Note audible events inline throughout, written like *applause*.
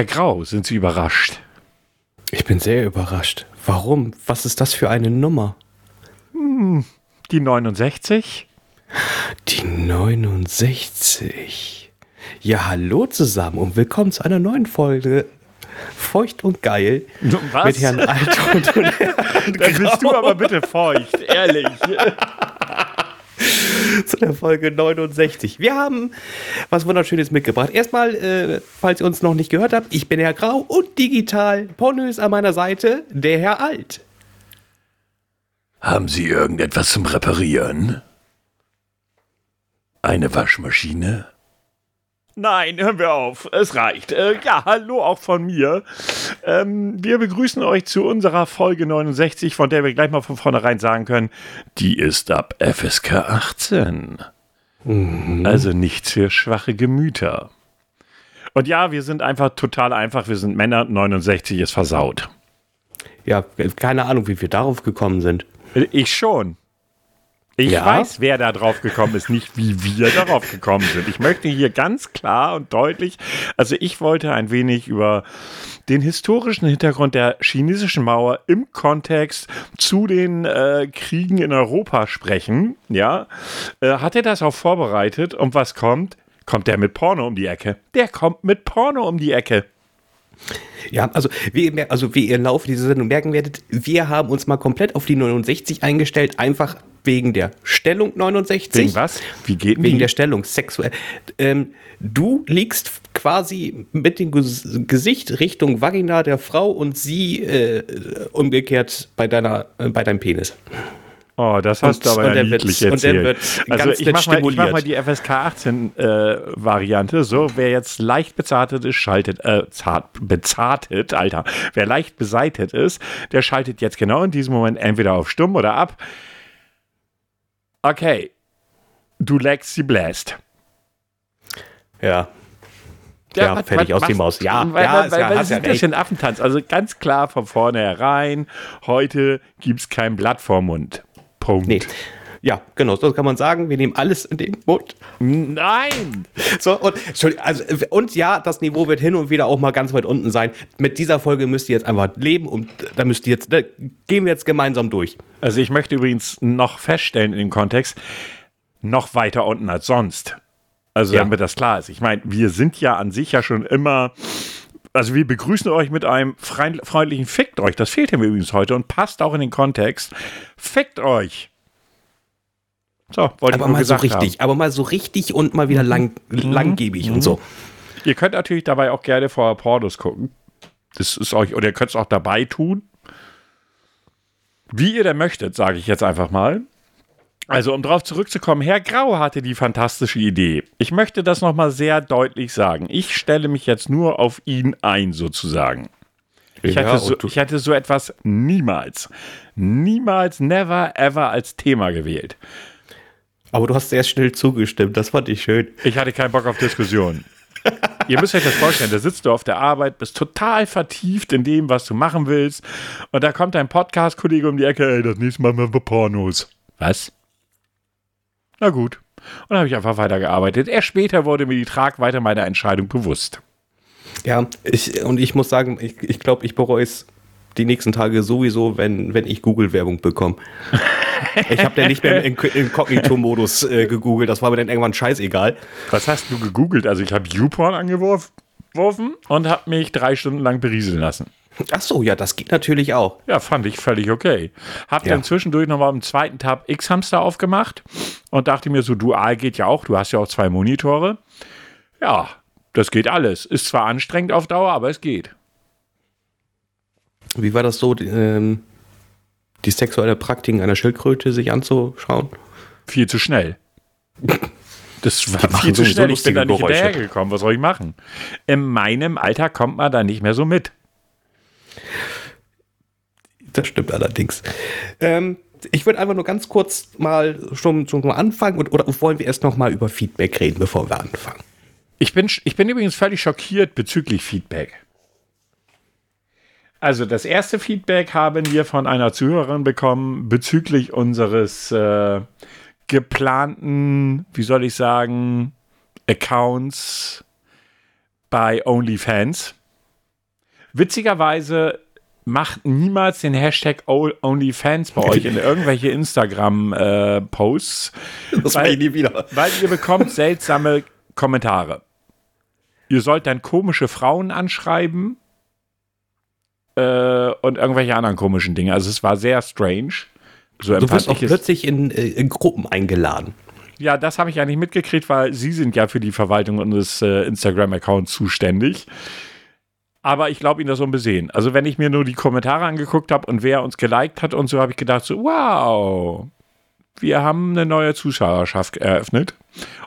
Herr Grau, sind Sie überrascht? Ich bin sehr überrascht. Warum? Was ist das für eine Nummer? Hm, die 69? Die 69. Ja, hallo zusammen und willkommen zu einer neuen Folge Feucht und Geil Was? mit Herrn Alt und *laughs* Herrn Dann bist du aber bitte feucht, ehrlich. *laughs* *laughs* zu der Folge 69. Wir haben was Wunderschönes mitgebracht. Erstmal, äh, falls ihr uns noch nicht gehört habt, ich bin Herr Grau und digital pornös an meiner Seite der Herr Alt. Haben Sie irgendetwas zum Reparieren? Eine Waschmaschine? Nein, hören wir auf. Es reicht. Äh, ja, hallo auch von mir. Ähm, wir begrüßen euch zu unserer Folge 69, von der wir gleich mal von vornherein sagen können, die ist ab FSK 18. Also nichts für schwache Gemüter. Und ja, wir sind einfach total einfach. Wir sind Männer, 69 ist versaut. Ja, keine Ahnung, wie wir darauf gekommen sind. Ich schon. Ich Ja? weiß, wer da drauf gekommen ist, nicht wie wir darauf gekommen sind. Ich möchte hier ganz klar und deutlich, also ich wollte ein wenig über den historischen Hintergrund der chinesischen Mauer im Kontext zu den äh, Kriegen in Europa sprechen. Ja, äh, hat er das auch vorbereitet? Und was kommt? Kommt der mit Porno um die Ecke? Der kommt mit Porno um die Ecke. Ja, also wie, ihr also wie ihr im Laufe dieser Sendung merken werdet, wir haben uns mal komplett auf die 69 eingestellt, einfach wegen der Stellung 69. Wegen was? Wie geht Wegen die? der Stellung sexuell. Ähm, du liegst quasi mit dem Ges- Gesicht Richtung Vagina der Frau und sie äh, umgekehrt bei deiner äh, bei deinem Penis. Oh, das hast Und- du aber und ja der wird- niedlich und erzählt. wird also ich nett mach, mal, ich mach mal die FSK 18 äh, Variante. So, wer jetzt leicht bezartet ist, schaltet, äh, zart, bezartet, Alter. Wer leicht beseitet ist, der schaltet jetzt genau in diesem Moment entweder auf stumm oder ab. Okay. Du leckst sie bläst. Ja. Ja, fertig aus die Maus. Ja, weil, ja, weil, weil, ja- weil das ja ist ein recht. bisschen Affentanz. Also ganz klar von vornherein, heute gibt es kein Blatt vorm Mund. Punkt. Nee. Ja, genau, so kann man sagen. Wir nehmen alles in den Mund. Nein! So, und, Entschuldigung, also, und ja, das Niveau wird hin und wieder auch mal ganz weit unten sein. Mit dieser Folge müsst ihr jetzt einfach leben und da müsst ihr jetzt, da gehen wir jetzt gemeinsam durch. Also ich möchte übrigens noch feststellen in dem Kontext, noch weiter unten als sonst. Also Ja. damit das klar ist. Ich meine, wir sind ja an sich ja schon immer, also wir begrüßen euch mit einem freund- freundlichen Fickt euch. Das fehlt mir übrigens heute und passt auch in den Kontext. Fickt euch. So, wollte ich Aber nur mal so richtig, haben. Mhm. aber mal so richtig und mal wieder lang, langgebig und so. Ihr könnt natürlich dabei auch gerne vorher Pornos gucken. Das ist euch, oder ihr könnt es auch dabei tun. Wie ihr denn möchtet, sage ich jetzt einfach mal. Also, um darauf zurückzukommen, Herr Grau hatte die fantastische Idee. Ich möchte das nochmal sehr deutlich sagen. Ich stelle mich jetzt nur auf ihn ein, sozusagen. Ich, Ja, hätte so, ich hätte so etwas niemals, niemals, never, ever als Thema gewählt. Aber du hast sehr schnell zugestimmt, das fand ich schön. Ich hatte keinen Bock auf Diskussionen. Ihr müsst euch das vorstellen, da sitzt du auf der Arbeit, bist total vertieft in dem, was du machen willst. Und da kommt dein Podcast-Kollege um die Ecke, ey, das nächste Mal machen wir Pornos. Was? Na gut. Und dann habe ich einfach weitergearbeitet. Erst später wurde mir die Tragweite meiner Entscheidung bewusst. Ja, ich, und ich muss sagen, ich, ich glaube, ich bereue es die nächsten Tage sowieso, wenn, wenn ich Google-Werbung bekomme. *laughs* ich habe ja nicht mehr im Inko- Inkognito-Modus äh, gegoogelt, das war mir dann irgendwann scheißegal. Was hast du gegoogelt? Also ich habe YouPorn angeworfen und habe mich drei Stunden lang berieseln lassen. Ach so, ja, das geht natürlich auch. Ja, fand ich völlig okay. Hab Ja. dann zwischendurch nochmal im zweiten Tab X-Hamster aufgemacht und dachte mir so, dual geht ja auch, du hast ja auch zwei Monitore. Ja, das geht alles. Ist zwar anstrengend auf Dauer, aber es geht. Wie war das so, die, ähm, die sexuelle Praktiken einer Schildkröte sich anzuschauen? Viel zu schnell. *laughs* Das war viel zu schnell. Ich bin da nicht Geräusche. hinterhergekommen. Was soll ich machen? In meinem Alter kommt man da nicht mehr so mit. Das stimmt allerdings. Ähm, ich würde einfach nur ganz kurz mal schon, schon mal anfangen und, oder wollen wir erst noch mal über Feedback reden, bevor wir anfangen? Ich bin, ich bin übrigens völlig schockiert bezüglich Feedback. Also das erste Feedback haben wir von einer Zuhörerin bekommen bezüglich unseres äh, geplanten, wie soll ich sagen, Accounts bei OnlyFans. Witzigerweise macht niemals den Hashtag OnlyFans bei euch in *laughs* irgendwelche Instagram-Posts. Äh, das weil, ich nie wieder. Weil ihr bekommt seltsame Kommentare. Ihr sollt dann komische Frauen anschreiben äh, und irgendwelche anderen komischen Dinge. Also es war sehr strange. So du wirst auch plötzlich in, äh, in Gruppen eingeladen. Ja, das habe ich ja nicht mitgekriegt, weil Sie sind ja für die Verwaltung unseres äh, Instagram-Accounts zuständig. Aber ich glaube Ihnen das unbesehen. Also wenn ich mir nur die Kommentare angeguckt habe und wer uns geliked hat und so, habe ich gedacht so, wow, wir haben eine neue Zuschauerschaft eröffnet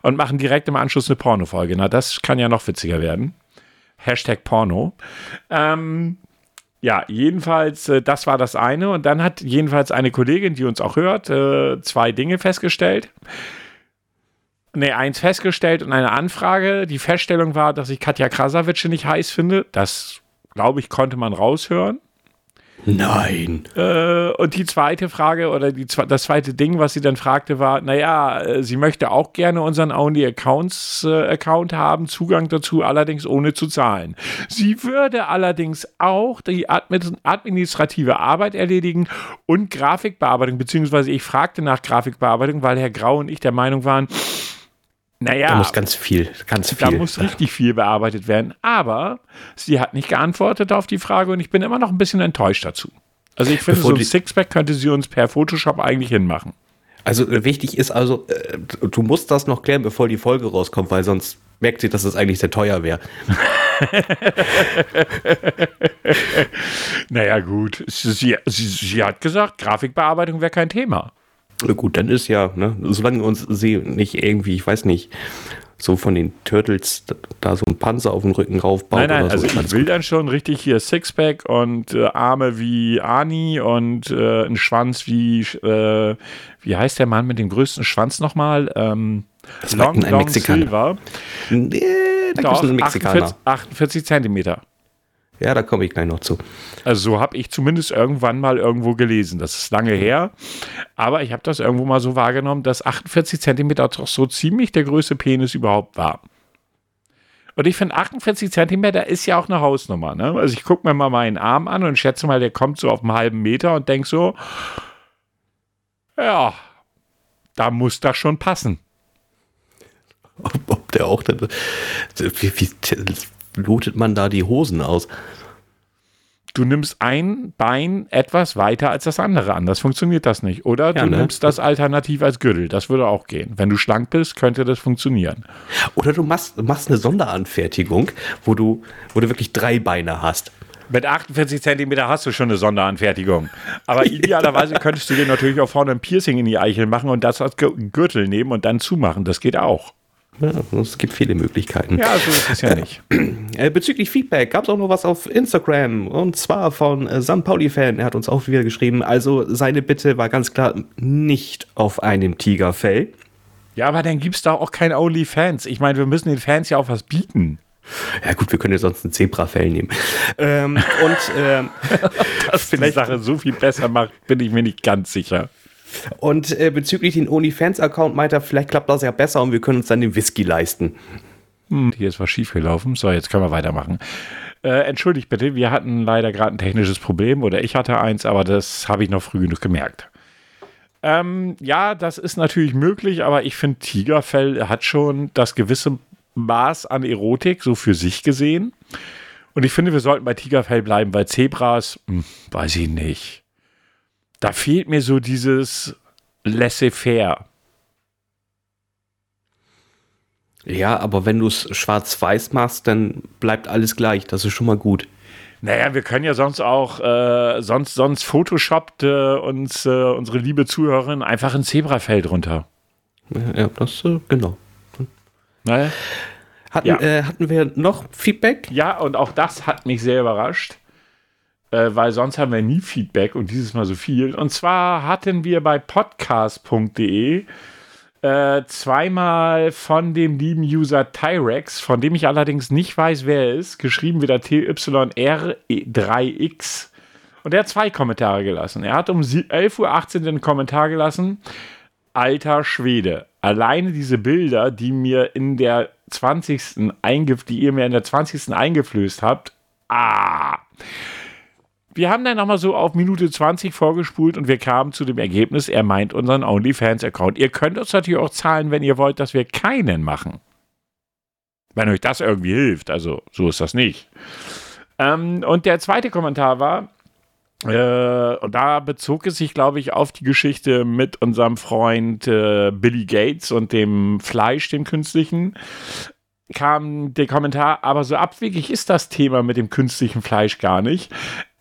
und machen direkt im Anschluss eine Porno-Folge. Na, das kann ja noch witziger werden. Hashtag Porno. Ähm, ja, jedenfalls, äh, das war das eine. Und dann hat jedenfalls eine Kollegin, die uns auch hört, äh, zwei Dinge festgestellt. Ne, eins festgestellt und eine Anfrage. Die Feststellung war, dass ich Katja Krasavice nicht heiß finde. Das, glaube ich, konnte man raushören. Nein. Äh, und die zweite Frage oder die, das zweite Ding, was sie dann fragte, war: Naja, äh, sie möchte auch gerne unseren Only Accounts äh, Account haben, Zugang dazu, allerdings ohne zu zahlen. Sie würde allerdings auch die administrative Arbeit erledigen und Grafikbearbeitung, beziehungsweise ich fragte nach Grafikbearbeitung, weil Herr Grau und ich der Meinung waren, naja. Da muss ganz viel, ganz viel. Da muss richtig viel bearbeitet werden. Aber sie hat nicht geantwortet auf die Frage und ich bin immer noch ein bisschen enttäuscht dazu. Also ich finde, Bevor so ein Sixpack könnte sie uns per Photoshop eigentlich hinmachen. Also äh, wichtig ist also, äh, du musst das noch klären, bevor die Folge rauskommt, weil sonst merkt sie, dass es eigentlich sehr teuer wäre. *laughs* naja, gut. Sie, sie, sie, hat gesagt, Grafikbearbeitung wäre kein Thema. Gut, dann ist ja, ne, solange uns sie nicht irgendwie, ich weiß nicht, so von den Turtles da so ein Panzer auf den Rücken raufbaut. Nein, nein, also so. ich will gut. dann schon richtig hier Sixpack und äh, Arme wie Ani und äh, ein Schwanz wie, äh, wie heißt der Mann mit dem größten Schwanz nochmal? Ähm, das Long, ein Long Mexikaner. Silver. Nee, da Doch, ein Mexikaner. 48, 48 Zentimeter. Ja, da komme ich gleich noch zu. Also so habe ich zumindest irgendwann mal irgendwo gelesen. Das ist lange her. Aber ich habe das irgendwo mal so wahrgenommen, dass 48 Zentimeter doch so ziemlich der größte Penis überhaupt war. Und ich finde, 48 Zentimeter ist ja auch eine Hausnummer. Ne? Also ich gucke mir mal meinen Arm an und schätze mal, der kommt so auf einen halben Meter und denke so, ja, da muss das schon passen. Ob, ob der auch, wie, wie, lotet man da die Hosen aus? Du nimmst ein Bein etwas weiter als das andere an. Das funktioniert das nicht. Oder ja, du ne? nimmst das alternativ als Gürtel. Das würde auch gehen. Wenn du schlank bist, könnte das funktionieren. Oder du machst, machst eine Sonderanfertigung, wo du, wo du wirklich drei Beine hast. Mit 48 Zentimeter hast du schon eine Sonderanfertigung. Aber *laughs* idealerweise könntest du dir natürlich auch vorne ein Piercing in die Eichel machen und das als Gürtel nehmen und dann zumachen. Das geht auch. Ja, es gibt viele Möglichkeiten. Ja, so ist es ja nicht. Äh, bezüglich Feedback gab es auch noch was auf Instagram und zwar von äh, San Pauli-Fan. Er hat uns auch wieder geschrieben. Also seine Bitte war ganz klar nicht auf einem Tigerfell. Ja, aber dann gibt es da auch kein Only-Fans. Ich meine, wir müssen den Fans ja auch was bieten. Ja gut, wir können ja sonst ein Zebrafell nehmen. ähm, und ähm, *laughs* das vielleicht die Sache so viel besser macht, bin ich mir nicht ganz sicher. Und äh, bezüglich den OnlyFans-Account meint er, vielleicht klappt das ja besser und wir können uns dann den Whisky leisten. Hm, hier ist was schiefgelaufen. So, jetzt können wir weitermachen. Äh, entschuldigt bitte, wir hatten leider gerade ein technisches Problem oder ich hatte eins, aber das habe ich noch früh genug gemerkt. Ähm, ja, das ist natürlich möglich, aber ich finde, Tigerfell hat schon das gewisse Maß an Erotik, so für sich gesehen. Und ich finde, wir sollten bei Tigerfell bleiben, weil Zebras, hm, weiß ich nicht da fehlt mir so dieses laissez-faire. Ja, aber wenn du es schwarz-weiß machst, dann bleibt alles gleich. Das ist schon mal gut. Naja, wir können ja sonst auch, äh, sonst, sonst photoshoppt äh, uns äh, unsere liebe Zuhörerin einfach ein Zebrafell drunter. Ja, ja das, äh, genau. Naja. Hatten, ja. Äh, hatten wir noch Feedback? Ja, und auch das hat mich sehr überrascht äh, weil sonst haben wir nie Feedback und dieses Mal so viel. Und zwar hatten wir bei podcast.de äh, zweimal von dem lieben User Tyrex, von dem ich allerdings nicht weiß, wer er ist, geschrieben wieder TYR3X. Und er hat zwei Kommentare gelassen. Er hat um 11.18 Uhr den Kommentar gelassen. Alter Schwede. Alleine diese Bilder, die mir in der 20. Eingef die ihr mir in der 20. eingeflößt habt, Ah. Wir haben dann nochmal so auf Minute 20 vorgespult und wir kamen zu dem Ergebnis, er meint unseren OnlyFans-Account. Ihr könnt uns natürlich auch zahlen, wenn ihr wollt, dass wir keinen machen. Wenn euch das irgendwie hilft. Also, so ist das nicht. Ähm, und der zweite Kommentar war, äh, und da bezog es sich, glaube ich, auf die Geschichte mit unserem Freund äh, Billy Gates und dem Fleisch, dem künstlichen. Kam der Kommentar, aber so abwegig ist das Thema mit dem künstlichen Fleisch gar nicht.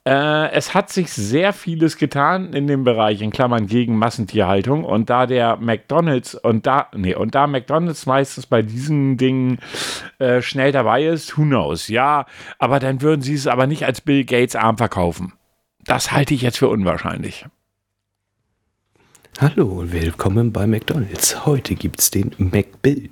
Äh, es hat sich sehr vieles getan in dem Bereich, in Klammern gegen Massentierhaltung. Und da der McDonalds und da, nee, und da McDonalds meistens bei diesen Dingen äh, schnell dabei ist, who knows? Ja, aber dann würden sie es aber nicht als Bill Gates Arm verkaufen. Das halte ich jetzt für unwahrscheinlich. Hallo und willkommen bei McDonalds. Heute gibt es den McBill.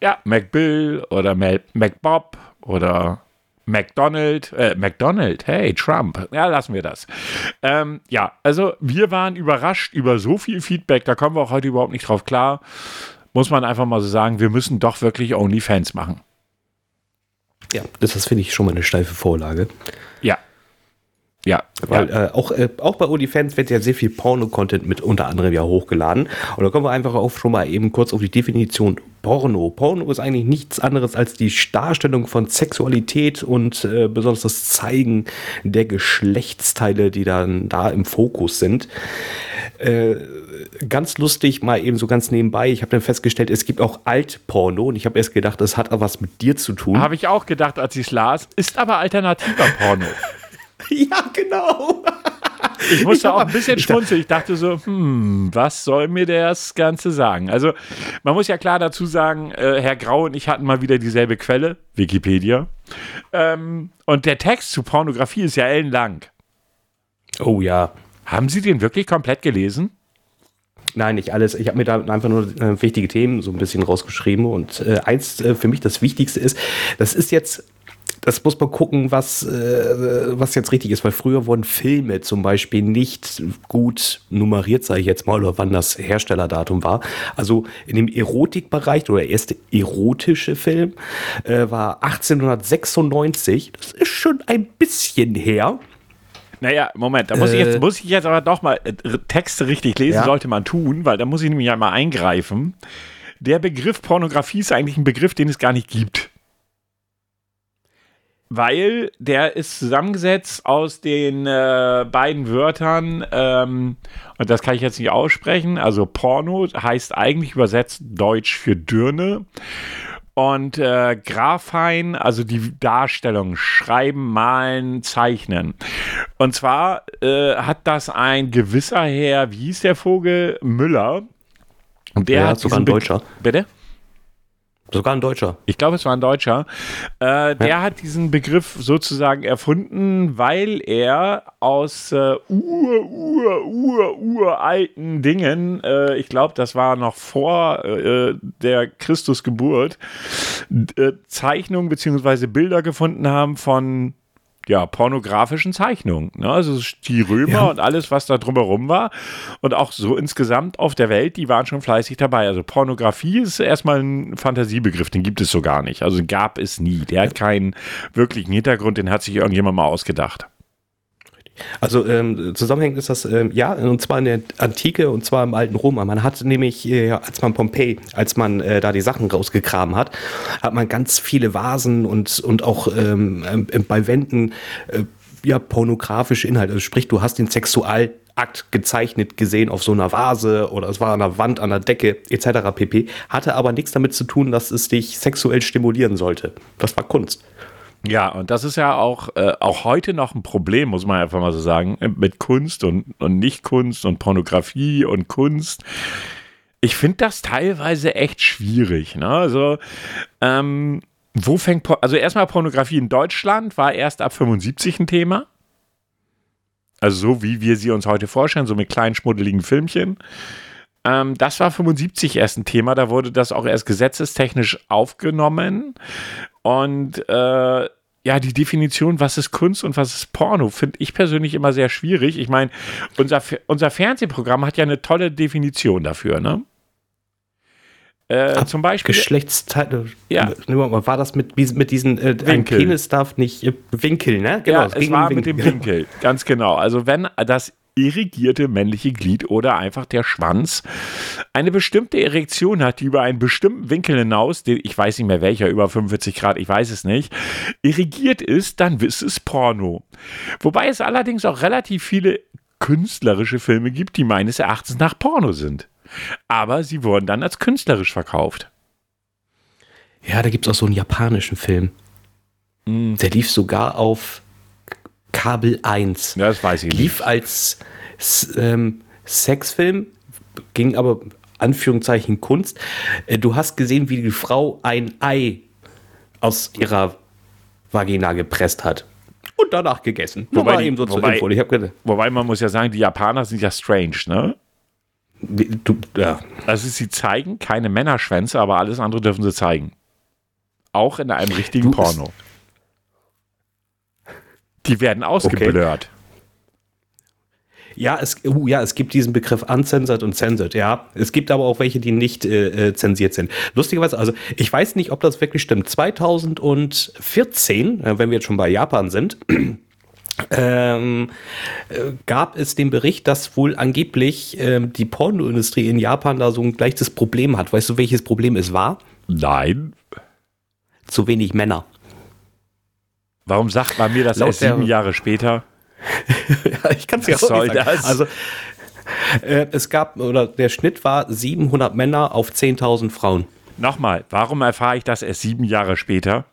Ja, McBill oder McBob oder McDonald, äh, McDonald, hey, Trump. Ja, lassen wir das. Ähm, ja, also wir waren überrascht über so viel Feedback, da kommen wir auch heute überhaupt nicht drauf klar. Muss man einfach mal so sagen, wir müssen doch wirklich OnlyFans machen. Ja, das, das finde ich schon mal eine steife Vorlage. Ja. Weil ja. Äh, auch, äh, auch bei OnlyFans wird ja sehr viel Porno-Content mit unter anderem ja hochgeladen. Und da kommen wir einfach auch schon mal eben kurz auf die Definition Porno. Porno ist eigentlich nichts anderes als die Darstellung von Sexualität und äh, besonders das Zeigen der Geschlechtsteile, die dann da im Fokus sind. Äh, ganz lustig, mal eben so ganz nebenbei. Ich habe dann festgestellt, es gibt auch Altporno und ich habe erst gedacht, das hat was mit dir zu tun. Habe ich auch gedacht, als ich es las. Ist aber alternativer Porno. *laughs* *laughs* Ja, genau. Ich musste ich auch ein bisschen schmunzeln. Ich dachte so, hm, was soll mir das Ganze sagen? Also, man muss ja klar dazu sagen, äh, Herr Grau und ich hatten mal wieder dieselbe Quelle, Wikipedia. Ähm, und der Text zu Pornografie ist ja ellenlang. Oh ja. Haben Sie den wirklich komplett gelesen? Nein, nicht alles. Ich habe mir da einfach nur äh, wichtige Themen so ein bisschen rausgeschrieben. Und äh, eins äh, für mich das Wichtigste ist, das ist jetzt das muss man gucken, was, äh, was jetzt richtig ist, weil früher wurden Filme zum Beispiel nicht gut nummeriert, sage ich jetzt mal, oder wann das Herstellerdatum war. Also in dem Erotikbereich, oder der erste erotische Film, äh, war 1896. Das ist schon ein bisschen her. Naja, Moment, da muss, äh, ich jetzt, muss ich jetzt aber doch mal äh, Texte richtig lesen, ja. sollte man tun, weil da muss ich nämlich einmal eingreifen. Der Begriff Pornografie ist eigentlich ein Begriff, den es gar nicht gibt weil der ist zusammengesetzt aus den äh, beiden Wörtern, ähm, und das kann ich jetzt nicht aussprechen, also Porno heißt eigentlich übersetzt Deutsch für Dürne. Und äh, Graphein, also die Darstellung, schreiben, malen, zeichnen. Und zwar äh, hat das ein gewisser Herr, wie hieß der Vogel? Müller. Und der ja, hat sogar ein Deutscher. Bitte? Sogar ein Deutscher. Ich glaube, es war ein Deutscher. Äh, der ja. hat diesen Begriff sozusagen erfunden, weil er aus äh, ur, ur, ur, uralten Dingen, äh, ich glaube, das war noch vor äh, der Christusgeburt, äh, Zeichnungen bzw. Bilder gefunden haben von ja, pornografischen Zeichnungen. Ne? Also die Römer ja. und alles, was da drumherum war. Und auch so insgesamt auf der Welt, die waren schon fleißig dabei. Also Pornografie ist erstmal ein Fantasiebegriff, den gibt es so gar nicht. Also gab es nie. Der hat keinen wirklichen Hintergrund, den hat sich irgendjemand mal ausgedacht. Also ähm, zusammenhängend ist das, ähm, ja, und zwar in der Antike und zwar im alten Rom. Man hat nämlich, äh, als man Pompeji, als man äh, da die Sachen rausgegraben hat, hat man ganz viele Vasen und, und auch ähm, äh, bei Wänden äh, ja, pornografische Inhalte. Also sprich, du hast den Sexualakt gezeichnet gesehen auf so einer Vase oder es war an der Wand, an der Decke etc. pp. Hatte aber nichts damit zu tun, dass es dich sexuell stimulieren sollte. Das war Kunst. Ja, und das ist ja auch, äh, auch heute noch ein Problem, muss man einfach mal so sagen, mit Kunst und, und Nicht-Kunst und Pornografie und Kunst. Ich finde das teilweise echt schwierig. Ne? Also, ähm, wo fängt, also erstmal Pornografie in Deutschland war erst ab 75 ein Thema. Also so wie wir sie uns heute vorstellen, so mit kleinen schmuddeligen Filmchen. Ähm, das war 75 erst ein Thema, da wurde das auch erst gesetzestechnisch aufgenommen. Und äh, ja, die Definition, was ist Kunst und was ist Porno, finde ich persönlich immer sehr schwierig. Ich meine, unser, unser Fernsehprogramm hat ja eine tolle Definition dafür, ne? Äh, zum Beispiel. Geschlechtsteile. Ja. War das mit, mit diesen, äh, ein Winkel. Penis darf nicht, äh, Winkel, ne? ja, es war um mit dem Winkel. Winkel, ganz genau. Also wenn das irrigierte männliche Glied oder einfach der Schwanz eine bestimmte Erektion hat, die über einen bestimmten Winkel hinaus, den, ich weiß nicht mehr welcher, über 45 Grad, ich weiß es nicht, irrigiert ist, dann ist es Porno. Wobei es allerdings auch relativ viele künstlerische Filme gibt, die meines Erachtens nach Porno sind. Aber sie wurden dann als künstlerisch verkauft. Ja, da gibt es auch so einen japanischen Film. Hm. Der lief sogar auf Kabel 1. Ja, das weiß ich nicht. Lief als ähm, Sexfilm, ging aber Anführungszeichen Kunst. Äh, Du hast gesehen, wie die Frau ein Ei aus ihrer Vagina gepresst hat. Und danach gegessen. Wobei die- eben so zur wobei- Info. Hab gedacht, Wobei man muss ja sagen, die Japaner sind ja strange, ne? du, ja. Also sie zeigen keine Männerschwänze, aber alles andere dürfen sie zeigen. Auch in einem richtigen Du, Porno. Die werden ausgeblurrt. Ja, es, uh, ja, es gibt diesen Begriff uncensored und censored, ja. Es gibt aber auch welche, die nicht äh, äh, zensiert sind. Lustigerweise, also ich weiß nicht, ob das wirklich stimmt. 2014, äh, wenn wir jetzt schon bei Japan sind, *clears throat* ähm, äh, gab es den Bericht, dass wohl angeblich ähm, die Pornoindustrie in Japan da so ein gleiches Problem hat. Weißt du, welches Problem es war? Nein. Zu wenig Männer. Warum sagt man mir das erst sieben Jahre später? *laughs* ja, ich kann es ja auch soll nicht sagen. das? Also äh, es gab, oder der Schnitt war 700 Männer auf 10.000 Frauen. Nochmal, warum erfahre ich das erst sieben Jahre später?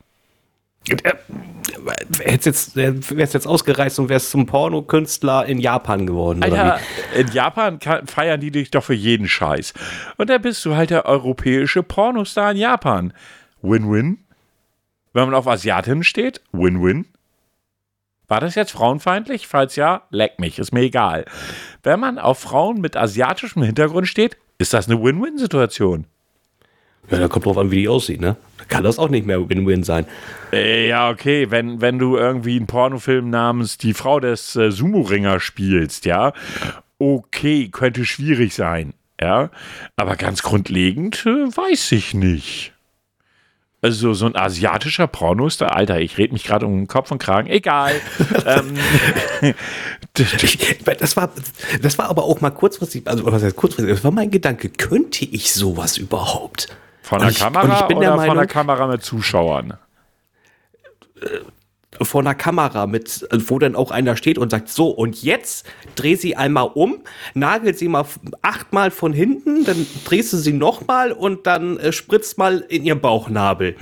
Hätt's jetzt, wär's jetzt ausgereist und wär's zum Pornokünstler in Japan geworden. Alter, Oder in Japan kann, feiern die dich doch für jeden Scheiß. Und da bist du halt der europäische Pornostar in Japan. Win-win. Wenn man auf Asiatinnen steht, Win-win. War das jetzt frauenfeindlich? Falls ja, leck mich, ist mir egal. Wenn man auf Frauen mit asiatischem Hintergrund steht, ist das eine Win-Win-Situation. Ja, da kommt drauf an, wie die aussieht, ne? Da kann das auch nicht mehr Win-Win sein. Äh, ja, okay, wenn, wenn du irgendwie einen Pornofilm namens Die Frau des äh, Sumo-Ringer spielst, ja, okay, könnte schwierig sein, ja, aber ganz grundlegend äh, weiß ich nicht. Also so ein asiatischer Pornostar, Alter, ich rede mich gerade um den Kopf und Kragen, egal. *laughs* ähm, das, war, das war aber auch mal kurzfristig, also was heißt kurzfristig, das war mein Gedanke, könnte ich sowas überhaupt? von der ich- und Kamera ich bin oder der von der Meinung- Kamera mit Zuschauern? Vor einer Kamera mit, wo dann auch einer steht und sagt, so, und jetzt dreh sie einmal um, nagel sie mal achtmal von hinten, dann drehst du sie nochmal und dann äh, spritzt mal in ihr Bauchnabel.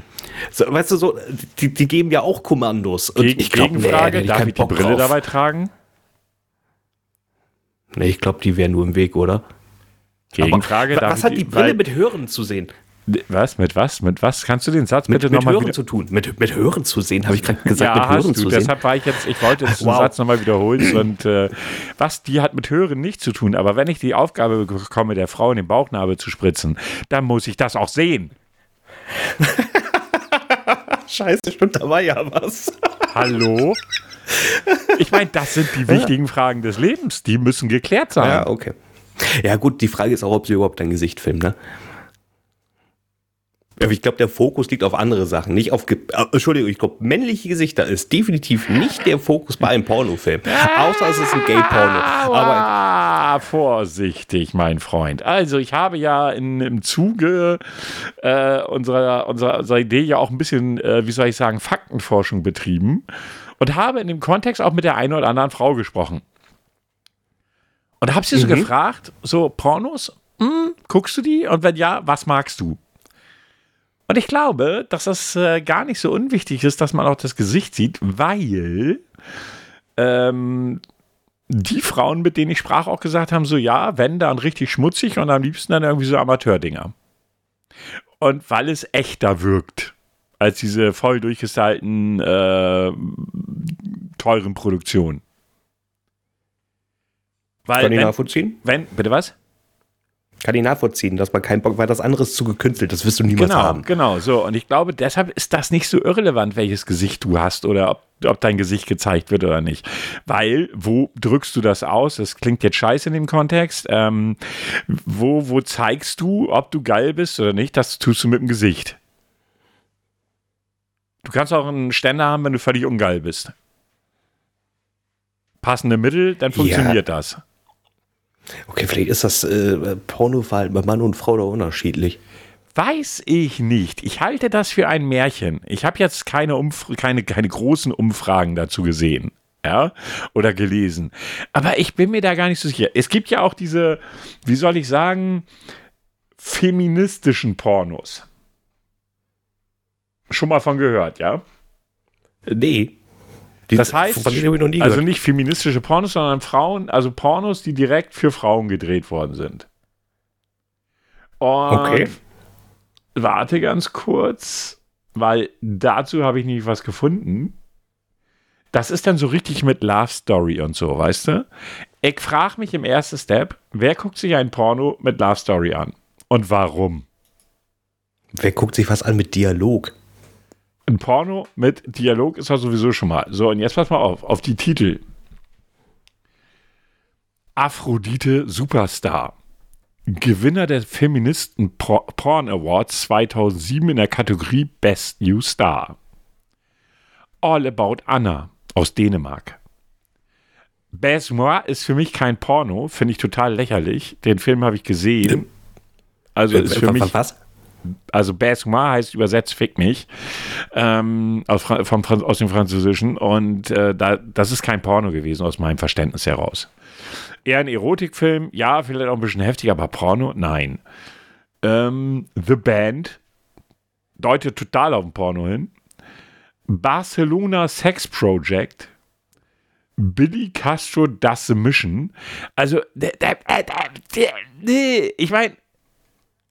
So, weißt du, so, die, die geben ja auch Kommandos. Und Gegen, glaub, nee, da Gegenfrage, ich darf ich die Brille drauf. dabei tragen? Nee, ich glaube, die wären nur im Weg, oder? Gegenfrage, Aber, was ich hat die Brille mit Hören zu sehen? Was? Mit was? Mit was? Kannst du den Satz Mit, bitte mit nochmal Hören wieder? zu tun. Mit, mit Hören zu sehen, habe ich gerade gesagt, ja, mit Hören du. zu sehen. Deshalb war ich jetzt, ich wollte jetzt den *laughs* Wow. Satz nochmal wiederholen. Und äh, was, die hat mit Hören nichts zu tun. Aber wenn ich die Aufgabe bekomme, der Frau in den Bauchnabel zu spritzen, dann muss ich das auch sehen. *laughs* Scheiße, stimmt, da war ja was. *laughs* Hallo? Ich meine, das sind die wichtigen Fragen des Lebens. Die müssen geklärt sein. Ja, okay. Ja, gut, die Frage ist auch, ob sie überhaupt dein Gesicht filmen, ne? Ich glaube, der Fokus liegt auf andere Sachen, nicht auf. Ge äh, Entschuldigung, ich glaube, männliche Gesichter ist definitiv nicht der Fokus bei einem Pornofilm. Außer es ist ein Gay-Porno. Aber Ah, vorsichtig, mein Freund. Also, ich habe ja in, im Zuge äh, unserer, unserer, unserer Idee ja auch ein bisschen, äh, wie soll ich sagen, Faktenforschung betrieben und habe in dem Kontext auch mit der einen oder anderen Frau gesprochen. Und habe sie so Mhm. gefragt, so Pornos, hm, guckst du die? Und wenn ja, was magst du? Und ich glaube, dass das äh, gar nicht so unwichtig ist, dass man auch das Gesicht sieht, weil ähm, die Frauen, mit denen ich sprach, auch gesagt haben, so ja, wenn dann richtig schmutzig und am liebsten dann irgendwie so Amateurdinger. Und weil es echter wirkt als diese voll durchgestylten äh, teuren Produktionen. Weil kann ich wenn, nachvollziehen? wenn, bitte was? Kann ich nachvollziehen, dass man keinen Bock, weil das andere ist zu gekünstelt, das wirst du niemals genau, haben. Genau, so. Und ich glaube, deshalb ist das nicht so irrelevant, welches Gesicht du hast oder ob, ob dein Gesicht gezeigt wird oder nicht. Weil, wo drückst du das aus? Das klingt jetzt scheiße in dem Kontext. Ähm, wo, wo zeigst du, ob du geil bist oder nicht? Das tust du mit dem Gesicht. Du kannst auch einen Ständer haben, wenn du völlig ungeil bist. Passende Mittel, dann funktioniert ja. das. Okay, vielleicht ist das äh, Pornoverhalten bei Mann und Frau da unterschiedlich. Weiß ich nicht. Ich halte das für ein Märchen. Ich habe jetzt keine, Umf keine, keine großen Umfragen dazu gesehen. Ja, oder gelesen. Aber ich bin mir da gar nicht so sicher. Es gibt ja auch diese, wie soll ich sagen, feministischen Pornos. Schon mal von gehört, ja? Nee. Die, das heißt, also nicht feministische Pornos, sondern Frauen, also Pornos, die direkt für Frauen gedreht worden sind. Und okay. Warte ganz kurz, weil dazu habe ich nicht was gefunden. Das ist dann so richtig mit Love Story und so, weißt du? Ich frage mich im ersten Step, wer guckt sich ein Porno mit Love Story an? Und warum? Wer guckt sich was an mit Dialog? Ein Porno mit Dialog ist ja sowieso schon mal. So, und jetzt pass mal auf, auf die Titel. Aphrodite Superstar. Gewinner der Feministen Porn Awards 2007 in der Kategorie Best New Star. All About Anna aus Dänemark. Bas Moi ist für mich kein Porno, finde ich total lächerlich. Den Film habe ich gesehen. Also ist für mich. Was? Also Baise-moi heißt übersetzt Fick mich, ähm, aus, vom, aus dem Französischen. Und äh, da, das ist kein Porno gewesen, aus meinem Verständnis heraus. Eher ein Erotikfilm, ja, vielleicht auch ein bisschen heftig, aber Porno, nein. Ähm, The Band deutet total auf ein Porno hin. Barcelona Sex Project. Billy Castro Das Mission. Also, ich meine,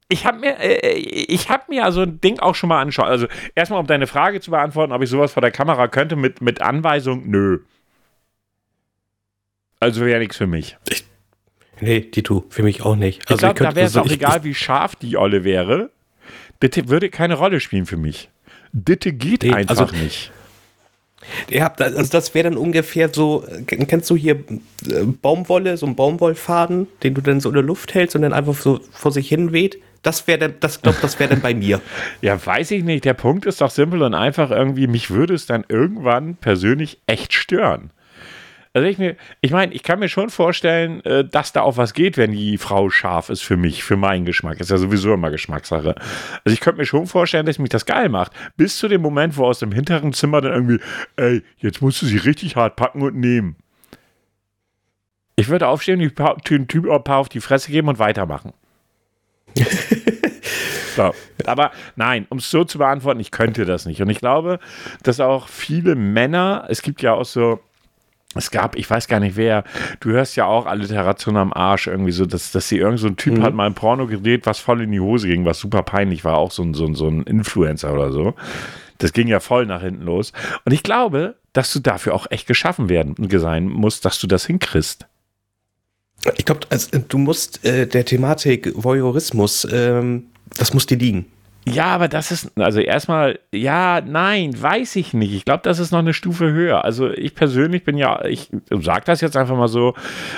ich habe mir, äh, ich habe mir also ein Ding auch schon mal angeschaut. Also erstmal, um deine Frage zu beantworten, ob ich sowas vor der Kamera könnte mit, mit Anweisung, nö. Also wäre nichts für mich. Ich, nee, die tu, für mich auch nicht. Also ich glaube, da wäre es also, auch egal, wie scharf die Olle wäre. Das würde keine Rolle spielen für mich. Ditte geht nee, einfach also, nicht. Ja, also das wäre dann ungefähr so, kennst du hier äh, Baumwolle, so ein Baumwollfaden, den du dann so in der Luft hältst und dann einfach so vor sich hin weht? Das wäre das glaube das wäre dann bei mir. *laughs* Ja, weiß ich nicht. Der Punkt ist doch simpel und einfach irgendwie, mich würde es dann irgendwann persönlich echt stören. Also ich mir, ich meine, ich kann mir schon vorstellen, äh, dass da auch was geht, wenn die Frau scharf ist für mich, für meinen Geschmack. Ist ja sowieso immer Geschmackssache. Also ich könnte mir schon vorstellen, dass mich das geil macht. Bis zu dem Moment, wo aus dem hinteren Zimmer dann irgendwie, ey, jetzt musst du sie richtig hart packen und nehmen. Ich würde aufstehen, den Typ ein paar auf die Fresse geben und weitermachen. *laughs* so. Aber nein, um es so zu beantworten, ich könnte das nicht. Und ich glaube, dass auch viele Männer, es gibt ja auch so, es gab, ich weiß gar nicht wer, du hörst ja auch Alliteration am Arsch irgendwie so, dass, dass sie irgend so ein Typ mhm. hat mal ein Porno gedreht, was voll in die Hose ging, was super peinlich war, auch so ein, so ein, so ein Influencer oder so. Das ging ja voll nach hinten los. Und ich glaube, dass du dafür auch echt geschaffen werden sein musst, dass du das hinkriegst. Ich glaube, also, du musst äh, der Thematik Voyeurismus, ähm, das muss dir liegen. Ja, aber das ist, also erstmal, ja, nein, weiß ich nicht. Ich glaube, das ist noch eine Stufe höher. Also ich persönlich bin ja, ich sage das jetzt einfach mal so,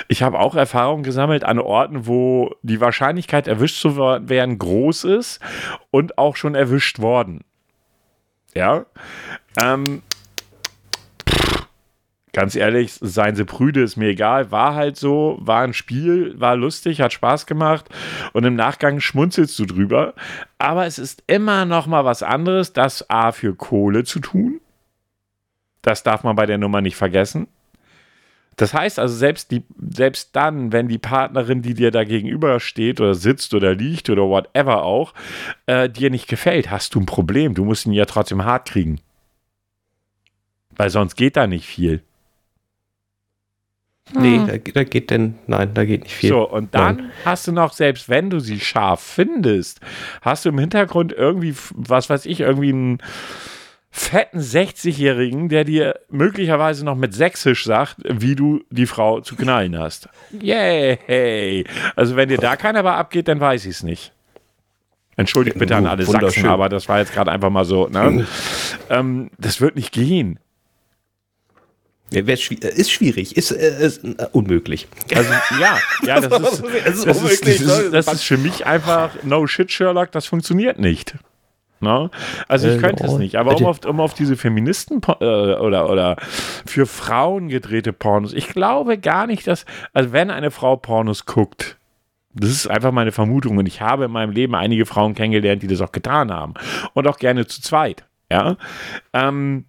ich habe auch Erfahrungen gesammelt an Orten, wo die Wahrscheinlichkeit, erwischt zu werden, groß ist und auch schon erwischt worden. Ja. Ähm, ganz ehrlich, seien sie prüde, ist mir egal. War halt so, war ein Spiel, war lustig, hat Spaß gemacht und im Nachgang schmunzelst du drüber. Aber es ist immer noch mal was anderes, das A für Kohle zu tun. Das darf man bei der Nummer nicht vergessen. Das heißt also, selbst, die, selbst dann, wenn die Partnerin, die dir da gegenüber steht oder sitzt oder liegt oder whatever auch, äh, dir nicht gefällt, hast du ein Problem. Du musst ihn ja trotzdem hart kriegen. Weil sonst geht da nicht viel. Nee, hm. da, da, geht denn, nein, da geht nicht viel. So, und dann nein. hast du noch, selbst wenn du sie scharf findest, hast du im Hintergrund irgendwie, was weiß ich, irgendwie ein fetten 60-Jährigen, der dir möglicherweise noch mit Sächsisch sagt, wie du die Frau zu knallen hast. Yay! Also wenn dir da keiner bei abgeht, dann weiß ich es nicht. Entschuldigt bitte an alle Sachsen, aber das war jetzt gerade einfach mal so. Ne? *clears throat* ähm, das wird nicht gehen. Ja, wär schwi- äh, Ist schwierig, ist, äh, ist äh, unmöglich. Also ja, ja, das *laughs* ist, Es ist das ist, unmöglich, das ist, das ist für mich einfach no shit Sherlock, das funktioniert nicht. Ne? Also ich Äh, könnte es oh, nicht, aber um auf, um auf diese Feministen äh, oder, oder für Frauen gedrehte Pornos, ich glaube gar nicht, dass, also wenn eine Frau Pornos guckt, das ist einfach meine Vermutung und ich habe in meinem Leben einige Frauen kennengelernt, die das auch getan haben und auch gerne zu zweit, ja, ähm,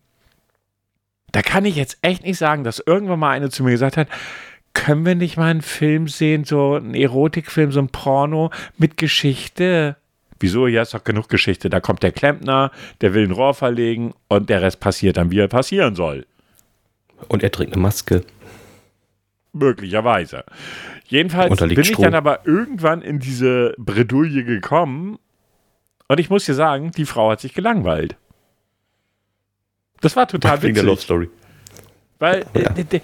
da kann ich jetzt echt nicht sagen, dass irgendwann mal eine zu mir gesagt hat, können wir nicht mal einen Film sehen, so einen Erotikfilm, so ein Porno mit Geschichte? Wieso? Ja, ist doch genug Geschichte. Da kommt der Klempner, der will ein Rohr verlegen und der Rest passiert dann, wie er passieren soll. Und er trägt eine Maske. Möglicherweise. Jedenfalls bin ich Strom. dann aber irgendwann in diese Bredouille gekommen und ich muss dir sagen, die Frau hat sich gelangweilt. Das war total Wegen der Love witzig. Story. Weil, Ja. äh,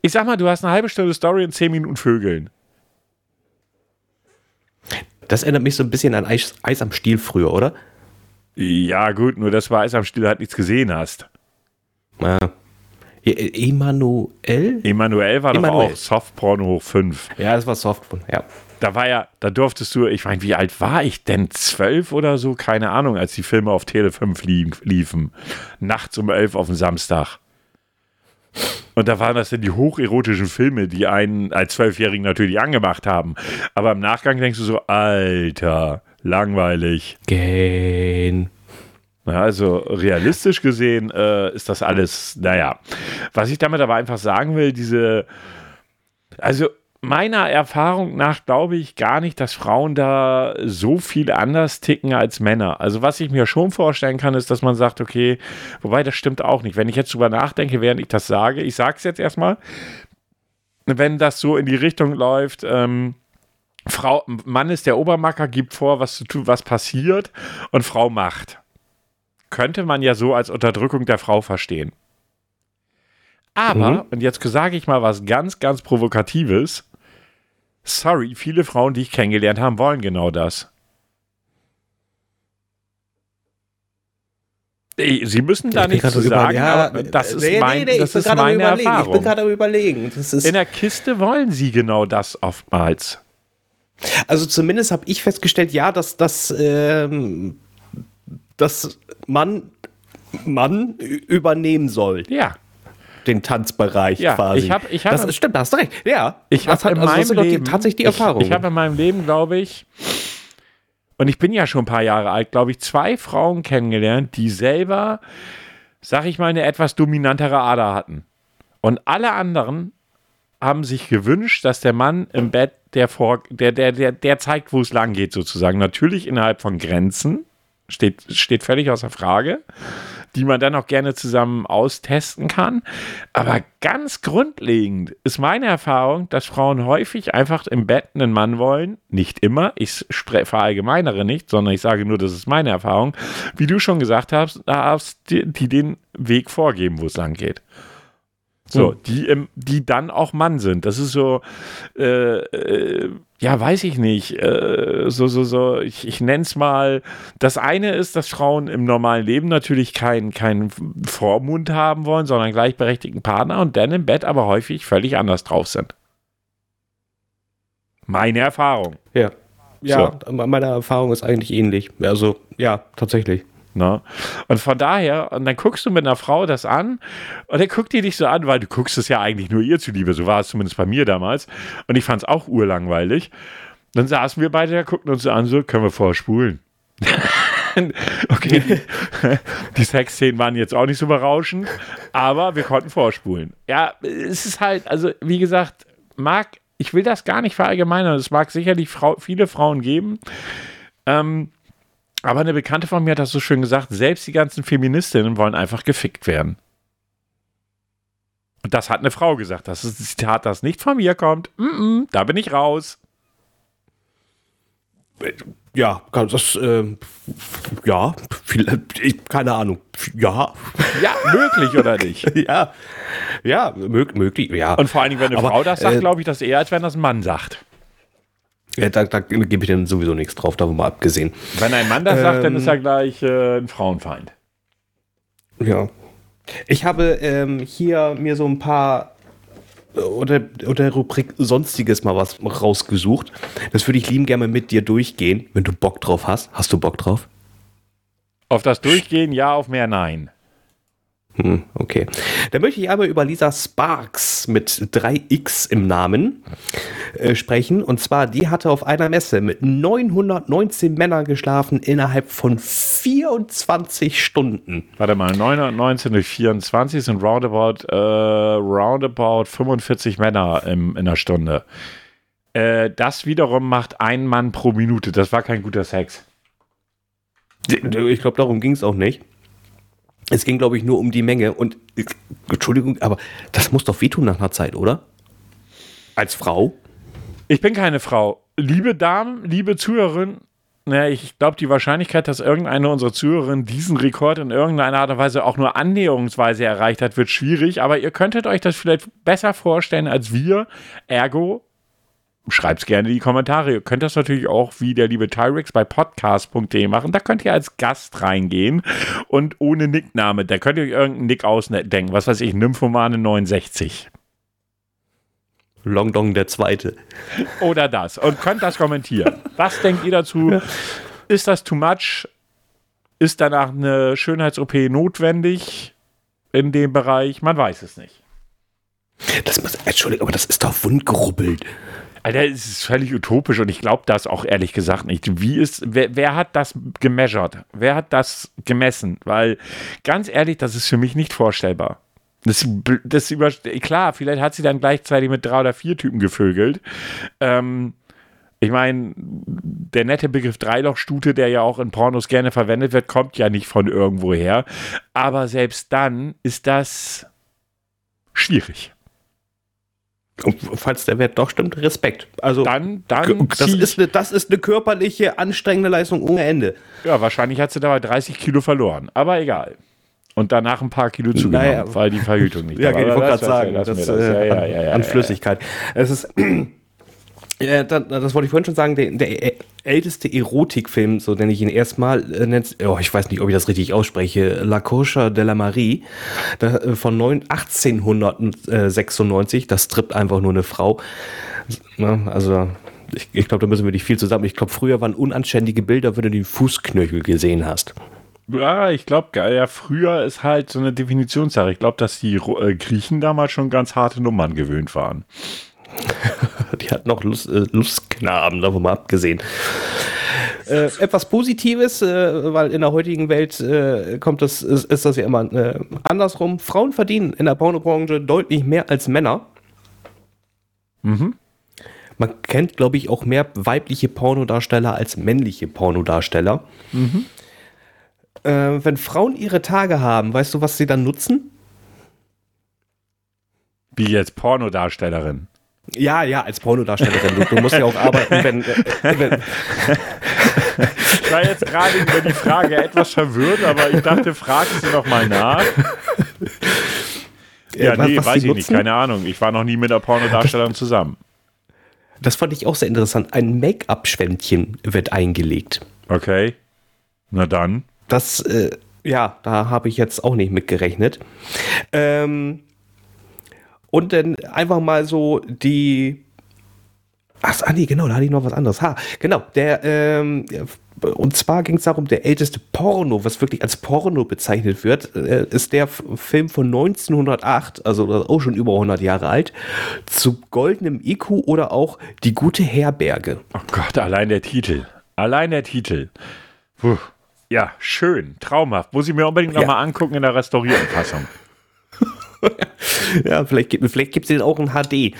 ich sag mal, du hast eine halbe Stunde Story und zehn Minuten Vögeln. Das erinnert mich so ein bisschen an Eis, Eis am Stiel früher, oder? Ja, gut, nur das war Eis am Stiel, halt nichts gesehen hast. Ja. E- Emanuel? Emanuel war Emanuel. doch auch Softporno hoch 5. Ja, das war Softphone, ja. Da war ja, da durftest du, ich meine, wie alt war ich denn? Zwölf oder so? Keine Ahnung, als die Filme auf Tele 5 lie- liefen. Nachts um elf auf dem Samstag. Und da waren das dann die hocherotischen Filme, die einen als Zwölfjährigen natürlich angemacht haben. Aber im Nachgang denkst du so, Alter, langweilig. Gen. Ja, also realistisch gesehen äh, ist das alles, naja. Was ich damit aber einfach sagen will, diese, also meiner Erfahrung nach glaube ich gar nicht, dass Frauen da so viel anders ticken als Männer. Also was ich mir schon vorstellen kann, ist, dass man sagt, okay, wobei das stimmt auch nicht. Wenn ich jetzt drüber nachdenke, während ich das sage, ich sage es jetzt erstmal, wenn das so in die Richtung läuft, ähm, Frau, Mann ist der Obermacker, gibt vor, was zu tun, was passiert und Frau macht könnte man ja so als Unterdrückung der Frau verstehen. Aber, Mhm. und jetzt sage ich mal was ganz, ganz Provokatives. Sorry, viele Frauen, die ich kennengelernt habe, wollen genau das. Sie müssen da nichts zu sagen, ja, aber das ist, nee, mein, nee, nee, das ist meine überlegen. Ich bin Erfahrung. gerade am überlegen. Ist, In der Kiste wollen Sie genau das oftmals. also zumindest habe ich festgestellt, ja, dass das, ähm, dass man, man übernehmen soll, Ja. Den Tanzbereich Ja, quasi. ich hab- ich hab- das stimmt, da hast du recht. Ja, Ich habe in also meinem die, Leben tatsächlich die ich- Erfahrung. Ich, habe in meinem Leben, glaube ich, und ich bin ja schon ein paar Jahre alt, glaube ich, zwei Frauen kennengelernt, die selber, sag ich mal, eine etwas dominantere Ader hatten. Und alle anderen haben sich gewünscht, dass der Mann im Bett der vor, der, der, der, der zeigt, wo es lang geht, sozusagen. Natürlich innerhalb von Grenzen. Steht, steht völlig außer Frage die man dann auch gerne zusammen austesten kann. Aber ganz grundlegend ist meine Erfahrung, dass Frauen häufig einfach im Bett einen Mann wollen. Nicht immer, ich verallgemeinere nicht, sondern ich sage nur, das ist meine Erfahrung. Wie du schon gesagt hast, hast die, die den Weg vorgeben, wo es lang geht. So, Hm. die, die dann auch Mann sind. Das ist so, äh, äh, ja, weiß ich nicht. Äh, so, so, so, ich, ich nenne es mal. Das eine ist, dass Frauen im normalen Leben natürlich keinen keinen Vormund haben wollen, sondern gleichberechtigten Partner und dann im Bett aber häufig völlig anders drauf sind. Meine Erfahrung. ja. Ja, meine Erfahrung ist eigentlich ähnlich. Also, ja, tatsächlich. Ne? Und von daher, und dann guckst du mit einer Frau das an und dann guckt die dich so an, weil du guckst es ja eigentlich nur ihr zuliebe, so war es zumindest bei mir damals. Und ich fand es auch urlangweilig. Dann saßen wir beide da, guckten uns so an, so, können wir vorspulen. *laughs* okay, die, die Sexszenen waren jetzt auch nicht so berauschend, aber wir konnten vorspulen. Ja, es ist halt, also wie gesagt, mag, ich will das gar nicht verallgemeinern, es mag sicherlich Frau, viele Frauen geben, ähm, aber eine Bekannte von mir hat das so schön gesagt, selbst die ganzen Feministinnen wollen einfach gefickt werden. Und das hat eine Frau gesagt. Das ist ein Zitat, das nicht von mir kommt. Mm -mm, da bin ich raus. Ja, kann das, äh, ja, viel, ich, keine Ahnung. Ja, Ja, möglich oder nicht? *laughs* ja, ja, mög, möglich, ja. Und vor allen Dingen, wenn eine Aber, Frau das sagt, äh, glaube ich das eher, als wenn das ein Mann sagt. Ja da, da gebe ich dann sowieso nichts drauf, davon mal abgesehen. Wenn ein Mann das sagt, dann Ähm, ist er gleich äh, ein Frauenfeind. Ja. Ich habe ähm, hier mir so ein paar äh, unter, unter der Rubrik Sonstiges mal was rausgesucht. Das würde ich lieben gerne mit dir durchgehen, wenn du Bock drauf hast. Hast du Bock drauf? Auf das Durchgehen, ja, auf mehr, nein. Hm, okay. Dann möchte ich aber über Lisa Sparks mit 3x im Namen äh, sprechen. Und zwar, die hatte auf einer Messe mit 919 Männern geschlafen innerhalb von 24 Stunden. Warte mal, 919 durch 24 sind roundabout, äh, roundabout 45 Männer im, in der Stunde. Äh, das wiederum macht ein Mann pro Minute. Das war kein guter Sex. Ich glaube, darum ging es auch nicht. Es ging, glaube ich, nur um die Menge. Und Entschuldigung, aber das muss doch wehtun nach einer Zeit, oder? Als Frau? Ich bin keine Frau. Liebe Damen, liebe Zuhörerin, naja, ich glaube, die Wahrscheinlichkeit, dass irgendeine unserer Zuhörerinnen diesen Rekord in irgendeiner Art und Weise auch nur annäherungsweise erreicht hat, wird schwierig. Aber ihr könntet euch das vielleicht besser vorstellen als wir. Ergo, schreibt es gerne in die Kommentare. Ihr könnt das natürlich auch wie der liebe Tyrex bei podcast.de machen. Da könnt ihr als Gast reingehen und ohne Nickname. Da könnt ihr euch irgendeinen Nick ausdenken. Was weiß ich, Nymphomane 69. Long Dong der Zweite. oder das und könnt das kommentieren. Was denkt ihr dazu? Ist das too much? Ist danach eine Schönheits-OP notwendig in dem Bereich? Man weiß es nicht. Das muss, Entschuldigung, aber das ist doch wundgerubbelt. Alter, es ist völlig utopisch und ich glaube das auch ehrlich gesagt nicht. Wie ist, wer, wer hat das gemeasured? Wer hat das gemessen? Weil ganz ehrlich, das ist für mich nicht vorstellbar. Das, das über, klar, vielleicht hat sie dann gleichzeitig mit drei oder vier Typen gevögelt. Ähm, ich meine, der nette Begriff Dreilochstute, der ja auch in Pornos gerne verwendet wird, kommt ja nicht von irgendwoher. Aber selbst dann ist das schwierig. Falls der Wert doch stimmt, Respekt. Also, Dann, dann das, ist eine, das ist eine körperliche, anstrengende Leistung ohne Ende. Ja, wahrscheinlich hat sie dabei 30 Kilo verloren. Aber egal. Und danach ein paar Kilo zugenommen, Naja. weil die Verhütung nicht *laughs* Ja, da war. ich wollte gerade sagen, lassen das, wir äh, Ja, ja, ja, ja, an ja. Flüssigkeit. Es ist, *clears throat* das wollte ich vorhin schon sagen, der, der älteste Erotikfilm, so nenne ich ihn erstmal, äh, nennt, oh, ich weiß nicht, ob ich das richtig ausspreche, La Cocha de la Marie, da, äh, von 9, 1896, das trippt einfach nur eine Frau. Na, also, ich, ich glaube, da müssen wir nicht viel zusammen. Ich glaube, früher waren unanständige Bilder, wenn du den Fußknöchel gesehen hast. Ja, ich glaube, ja, früher ist halt so eine Definitionssache. Ich glaube, dass die äh, Griechen damals schon ganz harte Nummern gewöhnt waren. *laughs* Die hat noch Lust, äh, Lustknaben, davon mal abgesehen. Äh, etwas Positives, äh, weil in der heutigen Welt äh, kommt das, ist, ist das ja immer äh, andersrum. Frauen verdienen in der Pornobranche deutlich mehr als Männer. Man kennt, glaube ich, auch mehr weibliche Pornodarsteller als männliche Pornodarsteller. Äh, wenn Frauen ihre Tage haben, weißt du, was sie dann nutzen? Wie jetzt Pornodarstellerin. Ja, ja, als Pornodarstellerin. Du, du musst ja auch arbeiten, wenn, äh, wenn, Ich war jetzt gerade über die Frage etwas verwirrt, aber ich dachte, fragst du noch mal nach. Ja, was- nee, was weiß ich nicht, nutzen? keine Ahnung. Ich war noch nie mit einer Pornodarstellerin zusammen. Das fand ich auch sehr interessant. Ein Make-up-Schwämmchen wird eingelegt. Okay. Na dann. Das, äh, ja, da habe ich jetzt auch nicht mitgerechnet. Ähm, und dann einfach mal so die. Ach, nee, genau, da hatte ich noch was anderes. Ha, genau, der, ähm, und zwar ging es darum, der älteste Porno, was wirklich als Porno bezeichnet wird, äh, ist der Film von 1908, also auch schon über 100 Jahre alt, zu goldenem IQ oder auch Die gute Herberge. Oh Gott, allein der Titel. Allein der Titel. Puh. Ja, schön, traumhaft. Muss ich mir unbedingt noch Ja. mal angucken in der restaurierten Fassung. *laughs* Ja, vielleicht gibt vielleicht gibt's den auch in HD.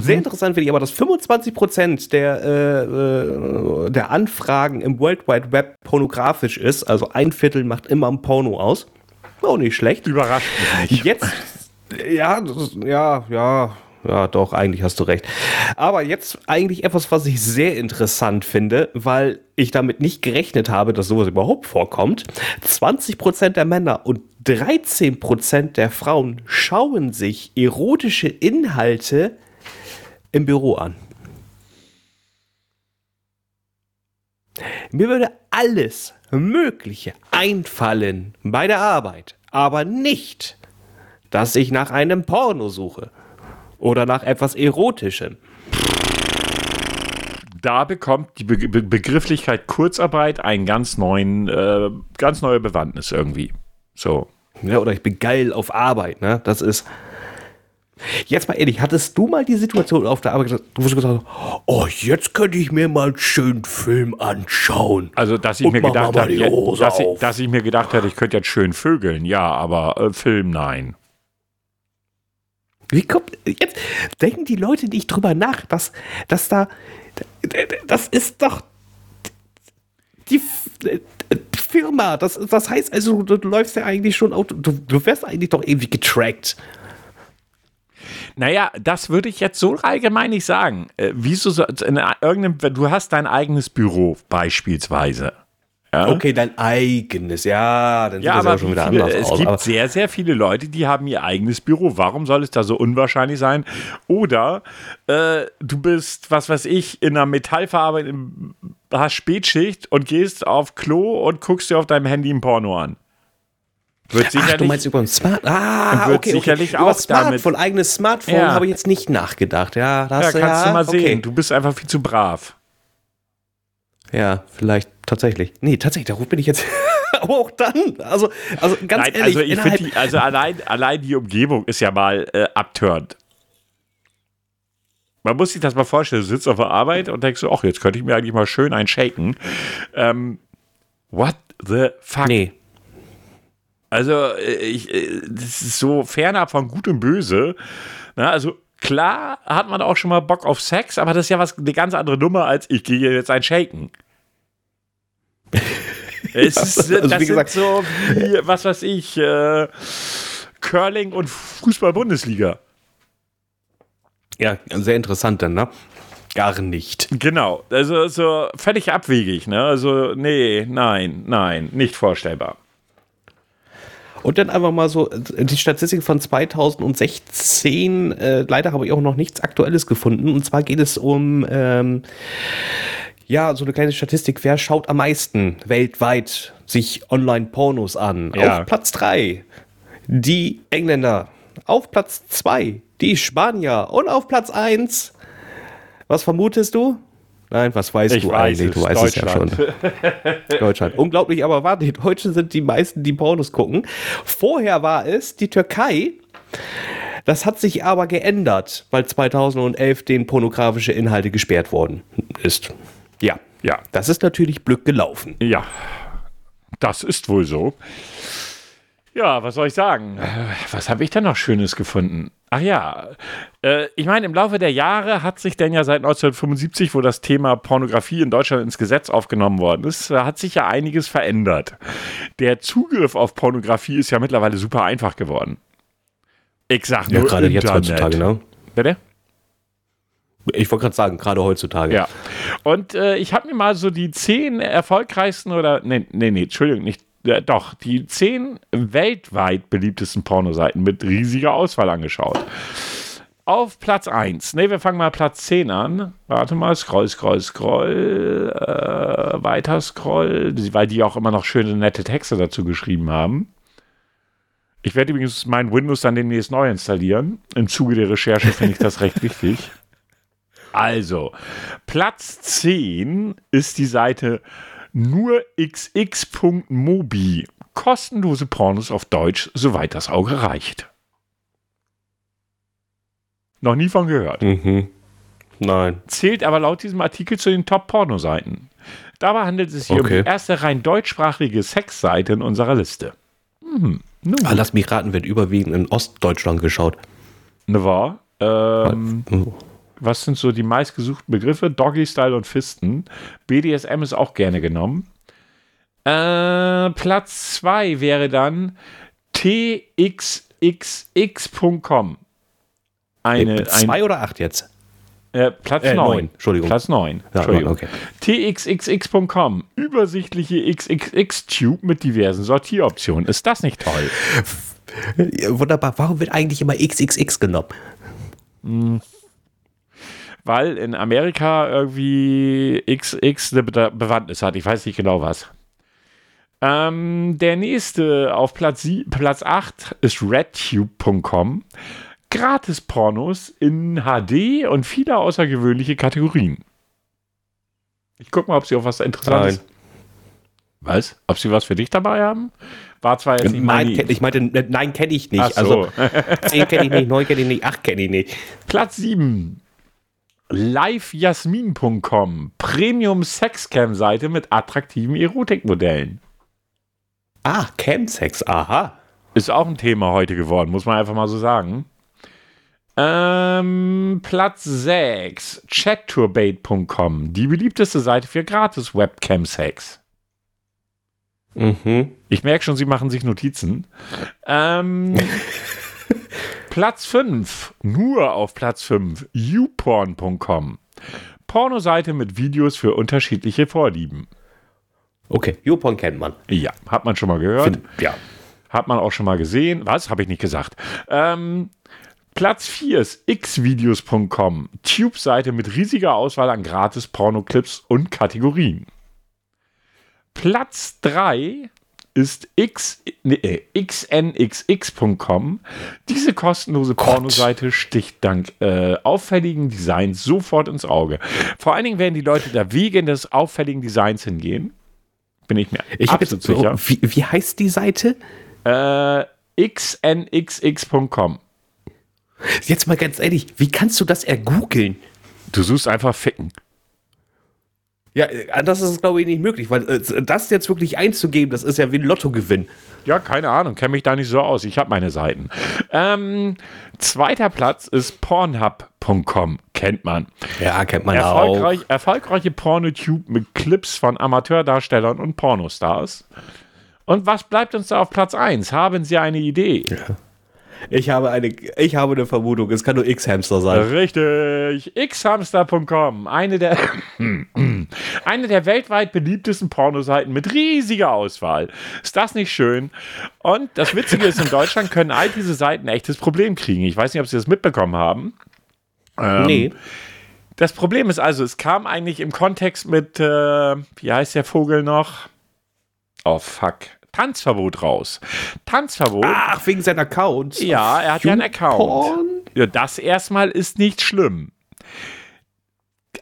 Sehr interessant finde ich aber, dass 25% der, äh, der Anfragen im World Wide Web pornografisch ist. Also ein Viertel macht immer ein Porno aus. Auch nicht schlecht. Überrascht mich. Jetzt, ja, das ist, ja, ja, Ja, doch, eigentlich hast du recht. Aber jetzt eigentlich etwas, was ich sehr interessant finde, weil ich damit nicht gerechnet habe, dass sowas überhaupt vorkommt. 20% der Männer und 13% der Frauen schauen sich erotische Inhalte im Büro an. Mir würde alles Mögliche einfallen bei der Arbeit, aber nicht, dass ich nach einem Porno suche oder nach etwas Erotischem. Da bekommt die Be Be Begrifflichkeit Kurzarbeit einen ganz neuen, äh, ganz neue Bewandtnis irgendwie. So. Ja, oder ich bin geil auf Arbeit, ne? Das ist. Jetzt mal ehrlich, hattest du mal die Situation auf der Arbeit, du hast gesagt, oh, jetzt könnte ich mir mal einen schönen Film anschauen. Also, dass ich mir gedacht habe, dass, ich, dass ich mir gedacht hätte, ich könnte jetzt schön vögeln, ja, aber äh, Film nein. Wie kommt. Jetzt denken die Leute nicht drüber nach, dass, dass da. Das ist doch. Die Firma. Das, das heißt also, du, du läufst ja eigentlich schon. Auto, du, du wirst eigentlich doch irgendwie getrackt. Naja, das würde ich jetzt so allgemein nicht sagen. Äh, wieso so, in irgendeinem, du hast dein eigenes Büro beispielsweise. Ja? Okay, dein eigenes. Ja, dann sieht Ja, das aber schon wieder viele, anders es aus. gibt Aber, sehr, sehr viele Leute, die haben ihr eigenes Büro. Warum soll es da so unwahrscheinlich sein? Oder äh, du bist, was weiß ich, in einer Metallverarbeitung, hast Spätschicht und gehst auf Klo und guckst dir auf deinem Handy ein Porno an. Wird Ach, du sicherlich, meinst über ein Smart. Ah, okay, sicherlich okay. Über auch damit- Smartphone, eigenes Smartphone Ja. habe ich jetzt nicht nachgedacht. Ja, da ja, kannst ja, du mal okay. sehen. Du bist einfach viel zu brav. Ja, vielleicht tatsächlich. Nee, tatsächlich, darauf bin ich jetzt. *laughs* Aber auch dann. Also, also ganz Nein, ehrlich, also ich innerhalb- die- also allein, allein die Umgebung ist ja mal äh, abturnt. Man muss sich das mal vorstellen, du sitzt auf der Arbeit und denkst so, ach, jetzt könnte ich mir eigentlich mal schön einen shaken. Ähm, what the fuck? Nee. Also, äh, ich, äh, das ist so fernab von Gut und Böse. Na, also, klar hat man auch schon mal Bock auf Sex, aber das ist ja was, eine ganz andere Nummer als ich gehe jetzt ein Shaken. *laughs* es ist, also das wie gesagt- so wie, was weiß ich, äh, Curling und Fußball-Bundesliga. Ja, sehr interessant dann, ne? Gar nicht. Genau, also so völlig abwegig, ne? Also, nee, nein, nein, nicht vorstellbar. Und dann einfach mal so die Statistik von 2016. Äh, leider habe ich auch noch nichts Aktuelles gefunden. Und zwar geht es um, ähm, ja, so eine kleine Statistik. Wer schaut am meisten weltweit sich Online-Pornos an? Ja. Auf Platz 3 die Engländer. Auf Platz 2 die Spanier. Und auf Platz 1, was vermutest du? Nein, was weißt Ich du weiß eigentlich? Du weißt es ja schon. Deutschland. *laughs* Deutschland. Unglaublich, aber warte, die Deutschen sind die meisten, die Pornos gucken. Vorher war es die Türkei. Das hat sich aber geändert, weil 2011 den pornografische Inhalte gesperrt worden ist. Ja, Ja, das ist natürlich Glück gelaufen. Ja, das ist wohl so. Ja, was soll ich sagen? Äh, Was habe ich denn noch Schönes gefunden? Ach ja, äh, ich meine, im Laufe der Jahre hat sich denn ja seit 1975, wo das Thema Pornografie in Deutschland ins Gesetz aufgenommen worden ist, äh, hat sich ja einiges verändert. Der Zugriff auf Pornografie ist ja mittlerweile super einfach geworden. Ich sag Ja, nur gerade jetzt heutzutage, ne? Bitte? Ich wollte gerade sagen, gerade heutzutage. Ja. Und äh, ich habe mir mal so die zehn erfolgreichsten oder, nee, nee, nee, Entschuldigung, nicht, äh, doch, die zehn weltweit beliebtesten Pornoseiten mit riesiger Auswahl angeschaut. Auf Platz 1, ne, wir fangen mal Platz 10 an. Warte mal, scroll, scroll, scroll, äh, weiter scroll, weil die auch immer noch schöne, nette Texte dazu geschrieben haben. Ich werde übrigens mein Windows dann demnächst neu installieren. Im Zuge der Recherche finde ich das recht *laughs* wichtig. Also, Platz 10 ist die Seite nurxx.mobi. Kostenlose Pornos auf Deutsch, soweit das Auge reicht. Noch nie von gehört. Mhm. Nein. Zählt aber laut diesem Artikel zu den Top-Pornoseiten. Dabei handelt es sich um Okay. die erste rein deutschsprachige Sexseite in unserer Liste. Hm, nun, Ah, lass mich raten, wird überwiegend in Ostdeutschland geschaut. ne wahr? Ähm, Oh. Was sind so die meistgesuchten Begriffe? Doggy Style und Fisten. BDSM ist auch gerne genommen. Äh, Platz 2 wäre dann txxx.com. eine, Zwei ein, oder acht jetzt? äh, Platz Äh, 9. neun, Entschuldigung. Platz 9. Ja, Entschuldigung. okay. txxx.com. Übersichtliche XXX-Tube mit diversen Sortieroptionen. Ist das nicht toll? Ja, Wunderbar. Warum wird eigentlich immer XXX genommen? Weil in Amerika irgendwie XX eine Be Bewandtnis hat. Ich weiß nicht genau was. Ähm, der nächste auf Platz, sie- Platz 8 ist redtube.com. Gratis Pornos in HD und viele außergewöhnliche Kategorien. Ich guck mal, ob sie auch was Interessantes. Was? Ob sie was für dich dabei haben? War zwar jetzt nicht Nein, kenn, ich meinte, äh, nein, kenne ich nicht. So. Also 10 kenne ich nicht, 9 kenne ich nicht, 8 kenne ich nicht. Platz 7. livejasmin.com. Premium Sexcam-Seite mit attraktiven Erotikmodellen. Ah, Camsex, aha. Ist auch ein Thema heute geworden, muss man einfach mal so sagen. Ähm, Platz 6. Chatturbate.com. Die beliebteste Seite für gratis Webcam-Sex. Mhm. Ich merke schon, Sie machen sich Notizen. Ähm, *laughs* Platz 5. Nur auf Platz 5. youporn.com. Pornoseite mit Videos für unterschiedliche Vorlieben. Okay, YouPorn kennt man. Ja, hat man schon mal gehört. Find, ja. Hat man auch schon mal gesehen. Was? Habe ich nicht gesagt. Ähm, Platz 4 ist xvideos.com. Tube-Seite mit riesiger Auswahl an gratis Pornoclips und Kategorien. Platz 3 ist X, nee, äh, xnxx.com. Diese kostenlose Pornoseite sticht dank äh, auffälligen Designs sofort ins Auge. Vor allen Dingen werden die Leute da wegen des auffälligen Designs hingehen. Bin ich mir Ich absolut jetzt, sicher. wie, wie heißt die Seite? Äh, xnxx.com. Jetzt mal ganz ehrlich, wie kannst du das ergoogeln? Du suchst einfach Ficken. Ja, äh, das ist, glaube ich, nicht möglich, weil äh, das jetzt wirklich einzugeben, das ist ja wie ein Lottogewinn. Ja, keine Ahnung, kenne mich da nicht so aus. Ich habe meine Seiten. Ähm, zweiter Platz ist pornhub.com. Kennt man. Ja, kennt man Erfolgreich, erfolgreiche Pornotube mit Clips von Amateurdarstellern und Pornostars. Und was bleibt uns da auf Platz 1? Haben Sie eine Idee? Ich habe eine, ich habe eine Vermutung, es kann nur X-Hamster sein. Richtig. xhamster.com. Eine der, *clears throat* eine der weltweit beliebtesten Pornoseiten mit riesiger Auswahl. Ist das nicht schön? Und das Witzige ist, in Deutschland können all diese Seiten ein echtes Problem kriegen. Ich weiß nicht, ob Sie das mitbekommen haben. Ähm, nee. Das Problem ist also, es kam eigentlich im Kontext mit, äh, wie heißt der Vogel noch? Oh, fuck. Tanzverbot raus. Tanzverbot. Ach, wegen seiner Accounts. Ja, er hat ja einen Account. Ja, das erstmal ist nicht schlimm.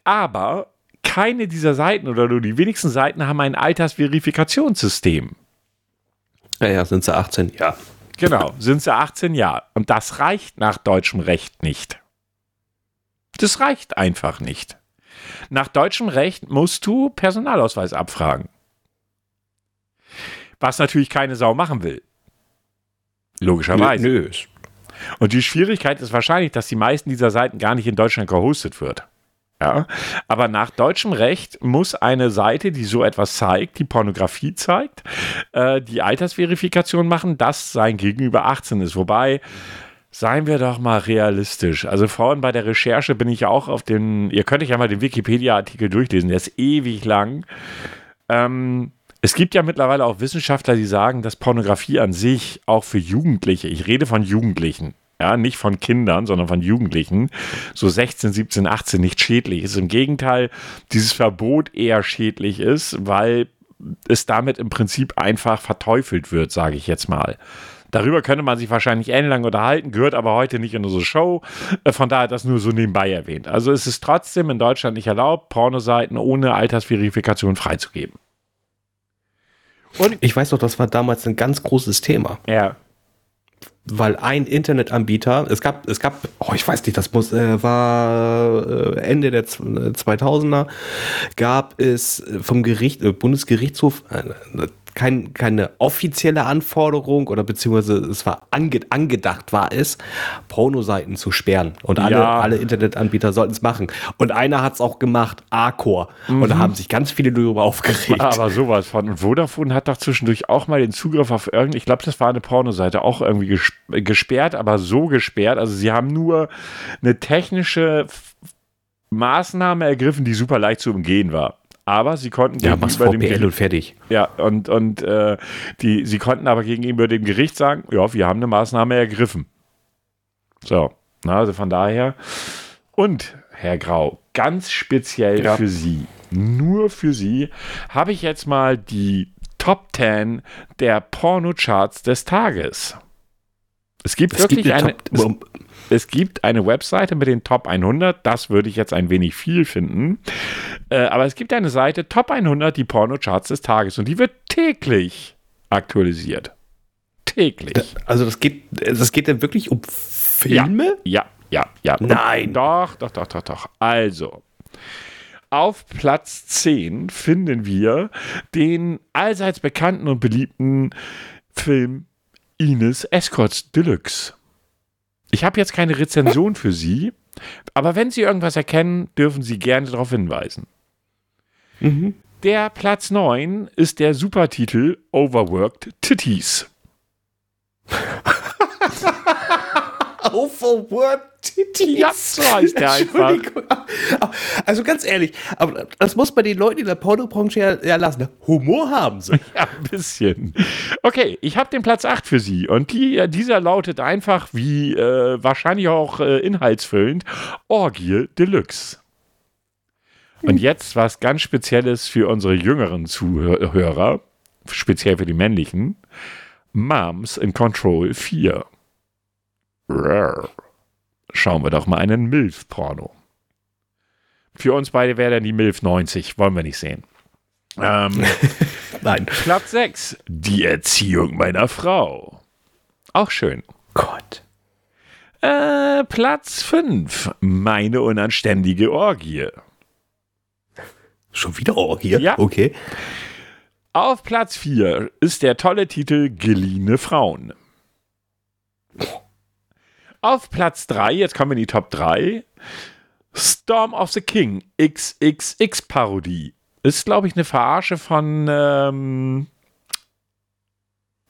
Aber keine dieser Seiten oder nur die wenigsten Seiten haben ein Altersverifikationssystem. Ja, ja, sind sie 18, ja. Genau, sind sie 18 Jahre. Und das reicht nach deutschem Recht nicht. Das reicht einfach nicht. Nach deutschem Recht musst du Personalausweis abfragen. Was natürlich keine Sau machen will. Logischerweise. Nö. Und die Schwierigkeit ist wahrscheinlich, dass die meisten dieser Seiten gar nicht in Deutschland gehostet wird. Ja, aber nach deutschem Recht muss eine Seite, die so etwas zeigt, die Pornografie zeigt, äh, die Altersverifikation machen, dass sein Gegenüber 18 ist. Wobei, seien wir doch mal realistisch. Also vorhin bei der Recherche bin ich ja auch auf den, ihr könnt euch ja mal den Wikipedia-Artikel durchlesen, der ist ewig lang. Ähm, es gibt ja mittlerweile auch Wissenschaftler, die sagen, dass Pornografie an sich auch für Jugendliche, ich rede von Jugendlichen, ja, nicht von Kindern, sondern von Jugendlichen, so 16, 17, 18 nicht schädlich ist. Im Gegenteil, dieses Verbot eher schädlich ist, weil es damit im Prinzip einfach verteufelt wird, sage ich jetzt mal. Darüber könnte man sich wahrscheinlich ellenlang unterhalten, gehört aber heute nicht in unsere Show. Äh, Von daher das nur so nebenbei erwähnt. Also es ist trotzdem in Deutschland nicht erlaubt, Pornoseiten ohne Altersverifikation freizugeben. Ich weiß doch, das war damals ein ganz großes Thema. Ja. weil ein Internetanbieter, es gab, es gab, oh, ich weiß nicht, das muss, äh, war äh, Ende der Z- äh, 2000er, gab es vom Gericht, äh, Bundesgerichtshof, äh, kein, keine offizielle Anforderung oder beziehungsweise es war ange, angedacht war es, Pornoseiten zu sperren. Und alle, Ja. alle Internetanbieter sollten es machen. Und einer hat es auch gemacht, Arcor. Und da haben sich ganz viele darüber aufgeregt. Aber sowas von. Und Vodafone hat doch zwischendurch auch mal den Zugriff auf irgendeine, ich glaube, das war eine Pornoseite, auch irgendwie ges gesperrt, aber so gesperrt. Also sie haben nur eine technische Maßnahme ergriffen, die super leicht zu umgehen war. Aber sie konnten ja, gegenüber dem Gericht- und fertig. Ja, und, und äh, die, sie konnten aber gegenüber dem Gericht sagen, ja, wir haben eine Maßnahme ergriffen. So, na, also von daher. Und, Herr Grau, ganz speziell Ja. für Sie, nur für Sie, habe ich jetzt mal die Top 10 der Pornocharts des Tages. Es gibt Es wirklich gibt eine, eine Top- es gibt eine Webseite mit den Top 100. Das würde ich jetzt ein wenig viel finden. Äh, aber es gibt eine Seite Top 100, die Pornocharts des Tages. Und die wird täglich aktualisiert. Täglich. Also das geht, das geht dann wirklich um Filme? Ja, ja, ja. Und Nein. Doch, doch, doch, doch, doch. Also. Auf Platz 10 finden wir den allseits bekannten und beliebten Film Ines Escorts Deluxe. Ich habe jetzt keine Rezension für Sie, aber wenn Sie irgendwas erkennen, dürfen Sie gerne darauf hinweisen. Mhm. Der Platz 9 ist der Supertitel Overworked Titties. *laughs* Overworked Titties. Ja, so heißt der einfach. Also ganz ehrlich, aber das muss man den Leuten in der Pornobranche ja, ja lassen. Humor haben sie. Ja, ein bisschen. Okay, ich habe den Platz 8 für Sie und die, dieser lautet einfach wie äh, wahrscheinlich auch äh, inhaltsfüllend Orgie Deluxe. Und jetzt was ganz Spezielles für unsere jüngeren Zuhörer, speziell für die männlichen. Moms in Control 4. Schauen wir doch mal einen MILF-Porno. Für uns beide wäre dann die MILF 90, wollen wir nicht sehen. Ähm, *laughs* Nein. Platz 6. Die Erziehung meiner Frau. Auch schön. Gott. Äh, Platz 5. Meine unanständige Orgie. Schon wieder Orgie? Ja. Okay. Auf Platz 4 ist der tolle Titel Geliehene Frauen. Auf Platz 3, jetzt kommen wir in die Top 3. Storm of the King XXX Parodie. Ist, glaube ich, eine Verarsche von. Ähm,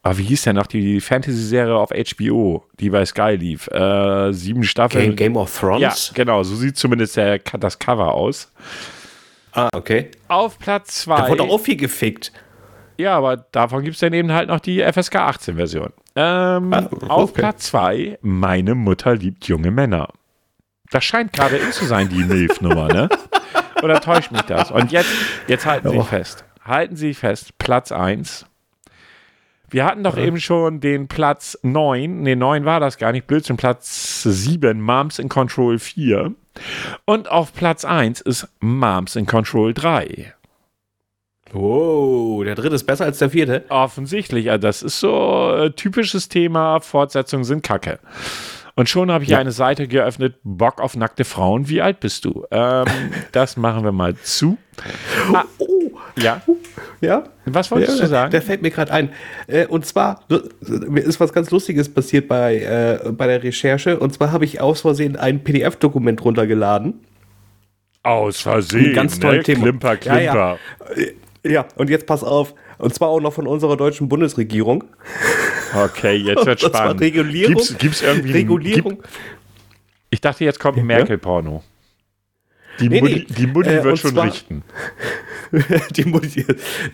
ah, wie hieß der noch? Die Fantasy-Serie auf HBO, die bei Sky lief. Äh, sieben Staffeln. Game, Game of Thrones? ja, genau. So sieht zumindest der, das Cover aus. Ah, okay. Auf Platz Da 2. wurde auch viel gefickt. Ja, aber davon gibt es dann eben halt noch die FSK 18-Version. Ähm, Ah, Auf okay. Platz 2, meine Mutter liebt junge Männer. Das scheint gerade in zu sein, die MILF-Nummer, ne? Oder täuscht mich das? Und jetzt, jetzt halten Sie Ja. sich fest. Halten Sie fest, Platz 1. Wir hatten doch eben schon den Platz 9, ne, 9 war das gar nicht, Blödsinn, Platz 7, Moms in Control 4. Und auf Platz 1 ist Moms in Control 3. Oh, der dritte ist besser als der vierte. Offensichtlich, also das ist so äh, typisches Thema, Fortsetzungen sind Kacke. Und schon habe ich Ja. eine Seite geöffnet, Bock auf nackte Frauen, wie alt bist du? Ähm, *laughs* das machen wir mal zu. Oh, Ja, ja. was wolltest ja, du sagen? Der fällt mir gerade ein. Äh, und zwar, mir ist was ganz Lustiges passiert bei, äh, bei der Recherche. Und zwar habe ich aus Versehen ein PDF-Dokument runtergeladen. Aus Versehen, Ein ganz tolles ne? Thema. Klimper, Klimper. ja. Ja, und jetzt pass auf. Und zwar auch noch von unserer deutschen Bundesregierung. Okay, jetzt *laughs* wird spannend. Regulierung. Gibt's, gibt's irgendwie Regulierung. Gibt, ich dachte, jetzt kommt ein Merkel-Porno. Die, Nee, Mutti, nee. die Mutti Äh, wird schon zwar- richten. *laughs* die, Mutti,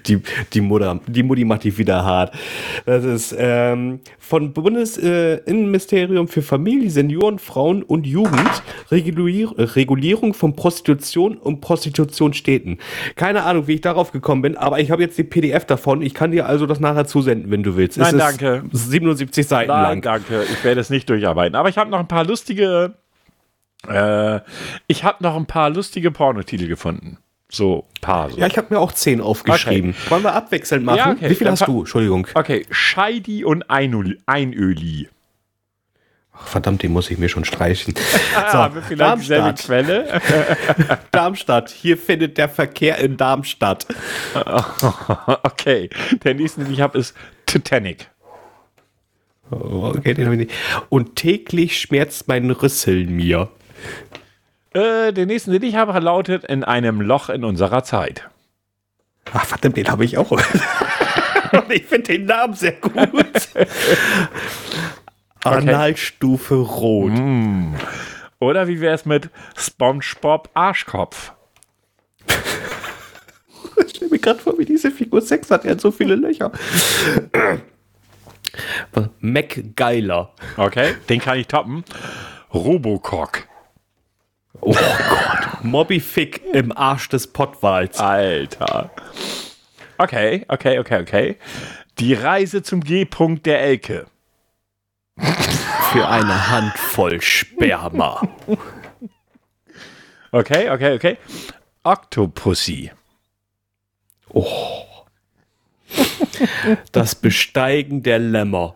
die, die, Mutter, die Mutti macht die wieder hart. Das ist ähm, von Bundesinnenministerium für Familie, Senioren, Frauen und Jugend Regulier Regulierung von Prostitution und Prostitutionsstädten. Keine Ahnung, wie ich darauf gekommen bin, aber ich habe jetzt die PDF davon. Ich kann dir also das nachher zusenden, wenn du willst. Nein, es danke. Ist 77 Seiten Nein, lang. danke. Ich werde es nicht durcharbeiten. Aber ich habe noch ein paar lustige. Äh, ich habe noch ein paar lustige Pornotitel gefunden. So, paar. So. Ja, ich habe mir auch 10 aufgeschrieben. Wollen wir abwechselnd machen? Ja, okay. Wie viel Dann hast du? Entschuldigung. Okay, Scheidi und Einöli. Einöli. Ach, verdammt, den muss ich mir schon streichen. *laughs* So, vielleicht dieselbe Quelle? *laughs* Darmstadt. Hier findet der Verkehr in Darmstadt. *laughs* okay. Der nächste, den ich habe, ist Titanic. Oh, okay, den habe ich nicht. Und täglich schmerzt mein Rüssel mir. Äh, den nächsten, den ich habe, lautet in einem Loch in unserer Zeit. Ach, verdammt, den habe ich auch. Und *laughs* ich finde den Namen sehr gut. *laughs* Analstufe Rot. Mm. Oder wie wäre es mit SpongeBob Arschkopf? *laughs* Ich stelle mir gerade vor, wie diese Figur Sex hat. Er hat so viele Löcher. MacGeiler. Okay, den kann ich toppen. Robocock. Oh Gott. Mobby Fick im Arsch des Pottwals. Alter. Okay, okay, okay, okay. Die Reise zum G-Punkt der Elke. Für eine Handvoll Sperma. Okay, okay, okay. Octopussy. Oh. Das Besteigen der Lämmer.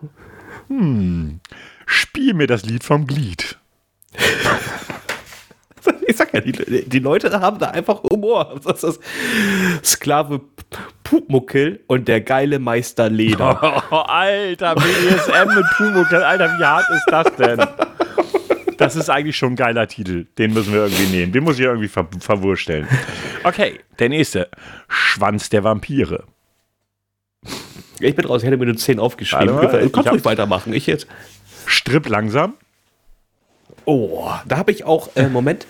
Hm. Spiel mir das Lied vom Glied. *laughs* Ich sag ja, die, die Leute haben da einfach Humor. Das ist Sklave Pupmuckel und der geile Meister Leder. Oh, *laughs* Alter, BDSM mit Pumuckel. Alter, wie hart ist das denn? Das ist eigentlich schon ein geiler Titel. Den müssen wir irgendwie nehmen. Den muss ich irgendwie ver verwursteln. Okay, der nächste. Schwanz der Vampire. Ich bin raus, ich hätte mir nur 10 aufgeschrieben. Warte mal, Kannst ich ruhig weitermachen. Ich jetzt. Stripp langsam. Oh, da habe ich auch, äh, Moment.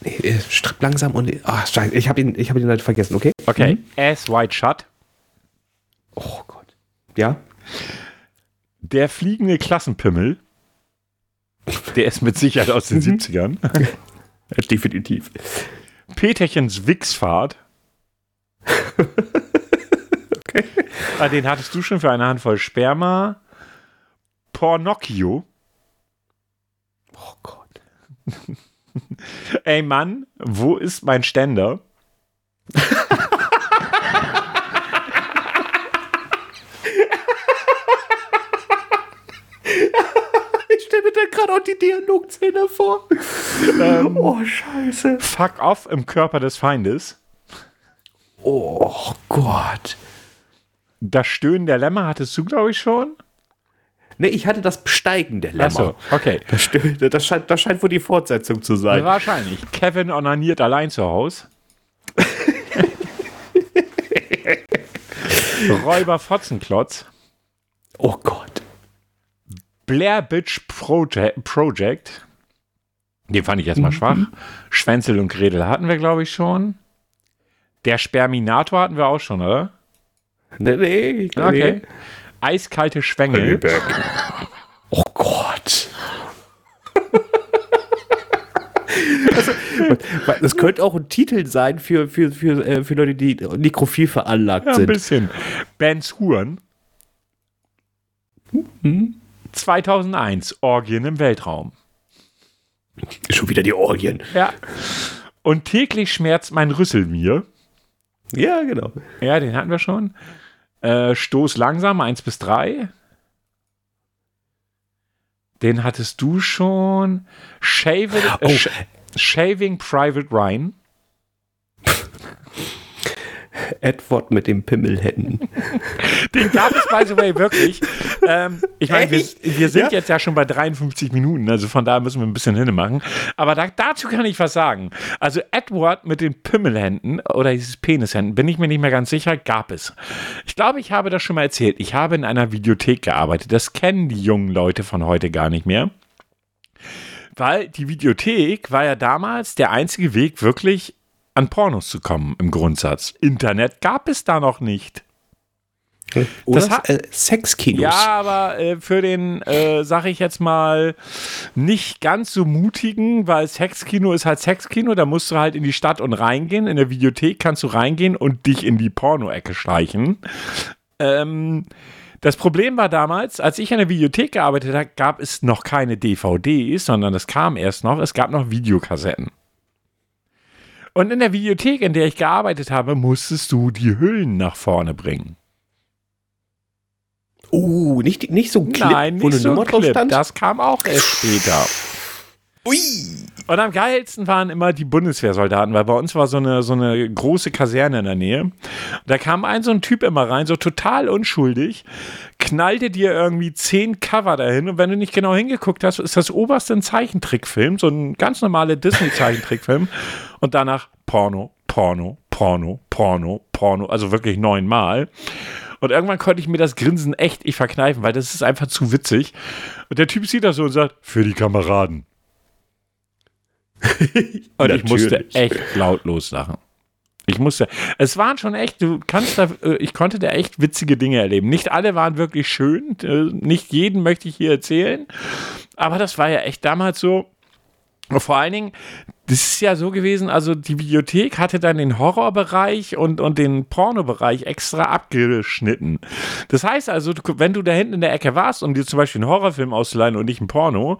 Nee, äh, Stripp langsam und. Ah, scheiße, ich habe ihn, ich habe ihn halt vergessen, okay? Okay. Mhm. Ass White Shut. Oh Gott. Ja? Der fliegende Klassenpimmel. Der ist mit Sicherheit aus den 70ern. *laughs* Definitiv. Peterchens Wichsfahrt. *laughs* Okay. Ah, den hattest du schon für eine Handvoll Sperma. Pornocchio. Oh Gott. Ey Mann, wo ist mein Ständer? Ich stelle mir da gerade auch die Dialogszene vor. oh, scheiße. Fuck off im Körper des Feindes. Oh Gott. Das Stöhnen der Lämmer hattest du, glaube ich, schon. Nee, ich hatte das Besteigen der Lämmer. Achso, okay. *laughs* Das, das, scheint, das scheint wohl die Fortsetzung zu sein. Wahrscheinlich. Kevin onaniert allein zu Hause. *laughs* Räuber Fotzenklotz. Oh Gott. Blair Bitch Proje Project. Den fand ich erstmal schwach. Schwänzel und Gretel hatten wir, glaube ich, schon. Der Sperminator hatten wir auch schon, oder? Nee, nee. Okay. nee. Eiskalte Schwängel. Oh Gott. also, das könnte auch ein Titel sein für, für, für, äh, für Leute, die nekrophil veranlagt Ja, ein sind. bisschen. Ben's Huren. 2001. Orgien im Weltraum. Schon wieder die Orgien. Ja. Und täglich schmerzt mein Rüssel mir. Ja, genau. Ja, den hatten wir schon. Äh, Stoß langsam, 1 bis 3. Den hattest du schon. Shave, äh, Oh. Sh Shaving Private Ryan. Edward mit dem Pimmelhänden. *laughs* Den gab es, by the way, wirklich. Ähm, ich meine, wir, wir sind Ja? jetzt ja schon bei 53 Minuten, also von da müssen wir ein bisschen hinmachen. Aber da, dazu kann ich was sagen. Also Edward mit den Pimmelhänden oder dieses Penishänden, bin ich mir nicht mehr ganz sicher, gab es. Ich glaube, ich habe das schon mal erzählt. Ich habe in einer Videothek gearbeitet. Das kennen die jungen Leute von heute gar nicht mehr. Weil die Videothek war ja damals der einzige Weg, wirklich an Pornos zu kommen, im Grundsatz. Internet gab es da noch nicht. Oder Das hat- äh, Sexkinos. Ja, aber äh, für den, äh, sag ich jetzt mal, nicht ganz so mutigen, weil Sexkino ist halt Sexkino, da musst du halt in die Stadt und reingehen. In der Videothek kannst du reingehen und dich in die Porno-Ecke schleichen. Ähm, das Problem war damals, als ich an der Videothek gearbeitet habe, gab es noch keine DVDs, sondern das kam erst noch, es gab noch Videokassetten. Und in der Videothek, in der ich gearbeitet habe, musstest du die Hüllen nach vorne bringen. Uh, nicht, nicht so ein Clip, Nein, wo nicht eine so Nummer ein drauf stand? Das kam auch erst später. Ui. Und am geilsten waren immer die Bundeswehrsoldaten, weil bei uns war so eine, so eine große Kaserne in der Nähe. Und da kam ein so ein Typ immer rein, so total unschuldig, knallte dir irgendwie zehn Cover dahin und wenn du nicht genau hingeguckt hast, ist das oberste ein Zeichentrickfilm, so ein ganz normaler Disney-Zeichentrickfilm und danach Porno, Porno, Porno, Porno, Porno, also wirklich neunmal. Und irgendwann konnte ich mir das Grinsen echt ich verkneifen, weil das ist einfach zu witzig. Und der Typ sieht das so und sagt, für die Kameraden. *laughs* Und ich musste echt laut loslachen. Ich musste, es waren schon echt, du kannst da, äh, ich konnte da echt witzige Dinge erleben. Nicht alle waren wirklich schön, äh, nicht jeden möchte ich hier erzählen, aber das war ja echt damals so. Vor allen Dingen, das ist ja so gewesen, also die Videothek hatte dann den Horrorbereich und, und den Pornobereich extra abgeschnitten. Das heißt also, wenn du da hinten in der Ecke warst, um dir zum Beispiel einen Horrorfilm auszuleihen und nicht ein Porno,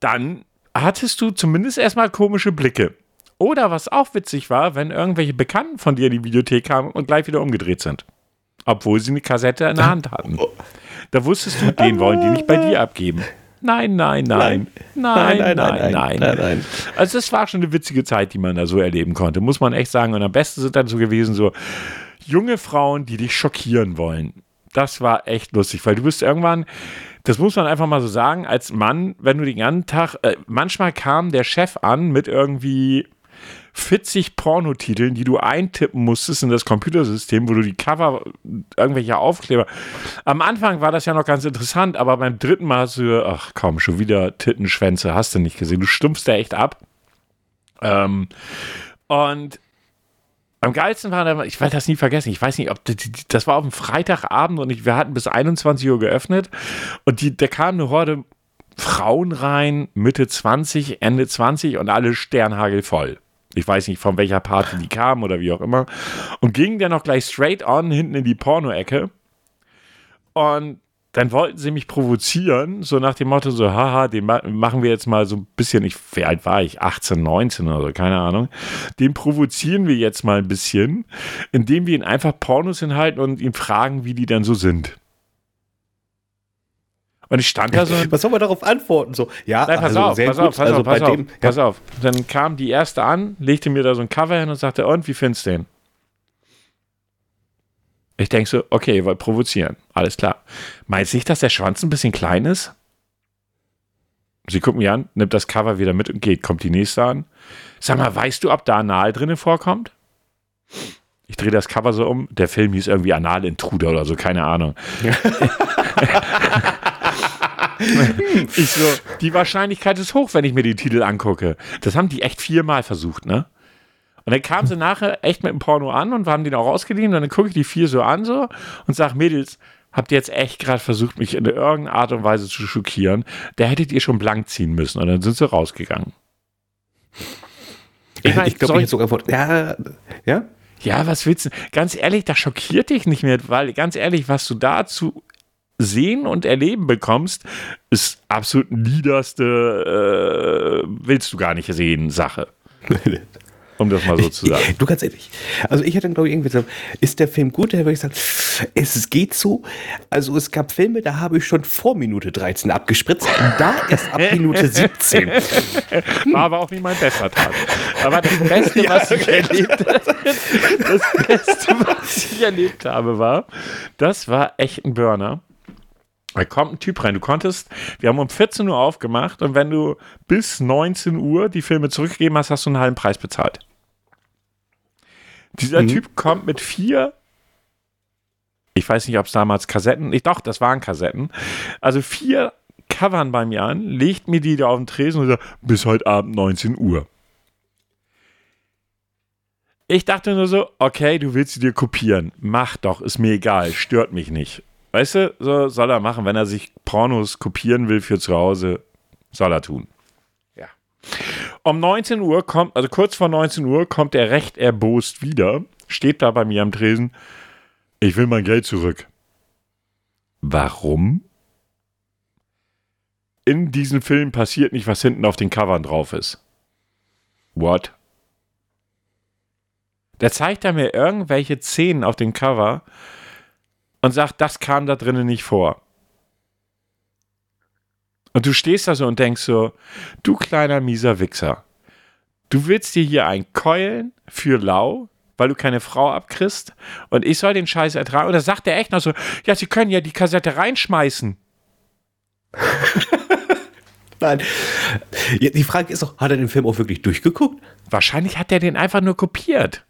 dann hattest du zumindest erstmal komische Blicke. Oder was auch witzig war, wenn irgendwelche Bekannten von dir in die Videothek kamen und gleich wieder umgedreht sind. Obwohl sie eine Kassette in der Hand hatten. Da wusstest du, den wollen die nicht bei dir abgeben. Nein, nein, nein. Nein, nein, nein, nein. nein. Also das war schon eine witzige Zeit, die man da so erleben konnte, muss man echt sagen. Und am besten sind dann so gewesen, so junge Frauen, die dich schockieren wollen. Das war echt lustig, weil du bist irgendwann, das muss man einfach mal so sagen, als Mann, wenn du den ganzen Tag, äh, manchmal kam der Chef an mit irgendwie 40 Pornotiteln, die du eintippen musstest in das Computersystem, wo du die Cover, irgendwelche Aufkleber. Am Anfang war das ja noch ganz interessant, aber beim dritten Mal hast du, ach komm, schon wieder Tittenschwänze, hast du nicht gesehen. Du stumpfst da echt ab. Ähm, und am geilsten war, ich werde das nie vergessen, ich weiß nicht, ob die- das war auf einem Freitagabend und ich, wir hatten bis 21 Uhr geöffnet und die, da kam eine Horde Frauen rein, Mitte 20, Ende 20 und alle Sternhagel voll. Ich weiß nicht, von welcher Party die kamen oder wie auch immer. Und gingen dann noch gleich straight on hinten in die Porno-Ecke. Und dann wollten sie mich provozieren, so nach dem Motto, so, haha, den ma machen wir jetzt mal so ein bisschen, ich, wie alt war ich? 18, 19 oder so, keine Ahnung. Den provozieren wir jetzt mal ein bisschen, indem wir ihn einfach Pornos hinhalten und ihn fragen, wie die dann so sind. Und ich stand da so *laughs* Was soll man darauf antworten? So, ja, Nein, pass also auf, pass gut. auf, pass also auf, bei pass auf, dem, pass auf. Dann kam die erste an, legte mir da so ein Cover hin und sagte, und wie findest du den? Ich denke so, okay, ihr wollt provozieren. Alles klar. Meinst du nicht, dass der Schwanz ein bisschen klein ist? Sie guckt mich an, nimmt das Cover wieder mit und geht. Kommt die nächste an. Sag mal, weißt du, ob da Anal drinnen vorkommt? Ich drehe das Cover so um. Der Film hieß irgendwie Anal-Intruder oder so, keine Ahnung. *laughs* ich so, die Wahrscheinlichkeit ist hoch, wenn ich mir die Titel angucke. Das haben die echt viermal versucht, ne? Und dann kamen sie nachher echt mit dem Porno an und haben den auch ausgeliehen. Und dann gucke ich die vier so an so und sag, Mädels, habt ihr jetzt echt gerade versucht, mich in irgendeiner Art und Weise zu schockieren? Da hättet ihr schon blank ziehen müssen. Und dann sind sie rausgegangen. Ich, mein, ich glaube, ich sogar. Ja, ja. Ja, was willst du? Ganz ehrlich, das schockiert dich nicht mehr, weil ganz ehrlich, was du dazu sehen und erleben bekommst, ist absolut niederste, äh, willst du gar nicht sehen, Sache. *laughs* Um das mal so zu sagen. *laughs* Du ganz ehrlich. Also ich hätte dann, glaube ich, irgendwie gesagt, ist der Film gut? Da würde ich sagen, es geht so. Also es gab Filme, da habe ich schon vor Minute 13 abgespritzt und da erst ab Minute 17. *laughs* War aber auch nicht mein bester Tag. Aber das Beste, was ich erlebt *laughs* das Beste, was ich erlebt habe, war, das war echt ein Burner. Da kommt ein Typ rein. Du konntest, wir haben um 14 Uhr aufgemacht und wenn du bis 19 Uhr die Filme zurückgegeben hast, hast du einen halben Preis bezahlt. Dieser Typ kommt mit vier, ich weiß nicht, ob es damals Kassetten, ich doch, das waren Kassetten, also vier Covern bei mir an, legt mir die da auf den Tresen und sagt, bis heute Abend 19 Uhr. Ich dachte nur so, okay, du willst sie dir kopieren. Mach doch, ist mir egal, stört mich nicht. Weißt du, so soll er machen, wenn er sich Pornos kopieren will für zu Hause, soll er tun. Um 19 Uhr kommt, also kurz vor 19 Uhr kommt er recht erbost wieder, steht da bei mir am Tresen. Ich will mein Geld zurück. Warum? In diesem Film passiert nicht, was hinten auf den Covern drauf ist. What? Da zeigt er mir irgendwelche Szenen auf dem Cover, und sagt, das kam da drinnen nicht vor. Und du stehst da so und denkst so, du kleiner mieser Wichser, du willst dir hier ein Keulen für lau, weil du keine Frau abkriegst und ich soll den Scheiß ertragen. Und da sagt er echt noch so, ja, sie können ja die Kassette reinschmeißen. *laughs* Nein. Die Frage ist doch, hat er den Film auch wirklich durchgeguckt? Wahrscheinlich hat er den einfach nur kopiert.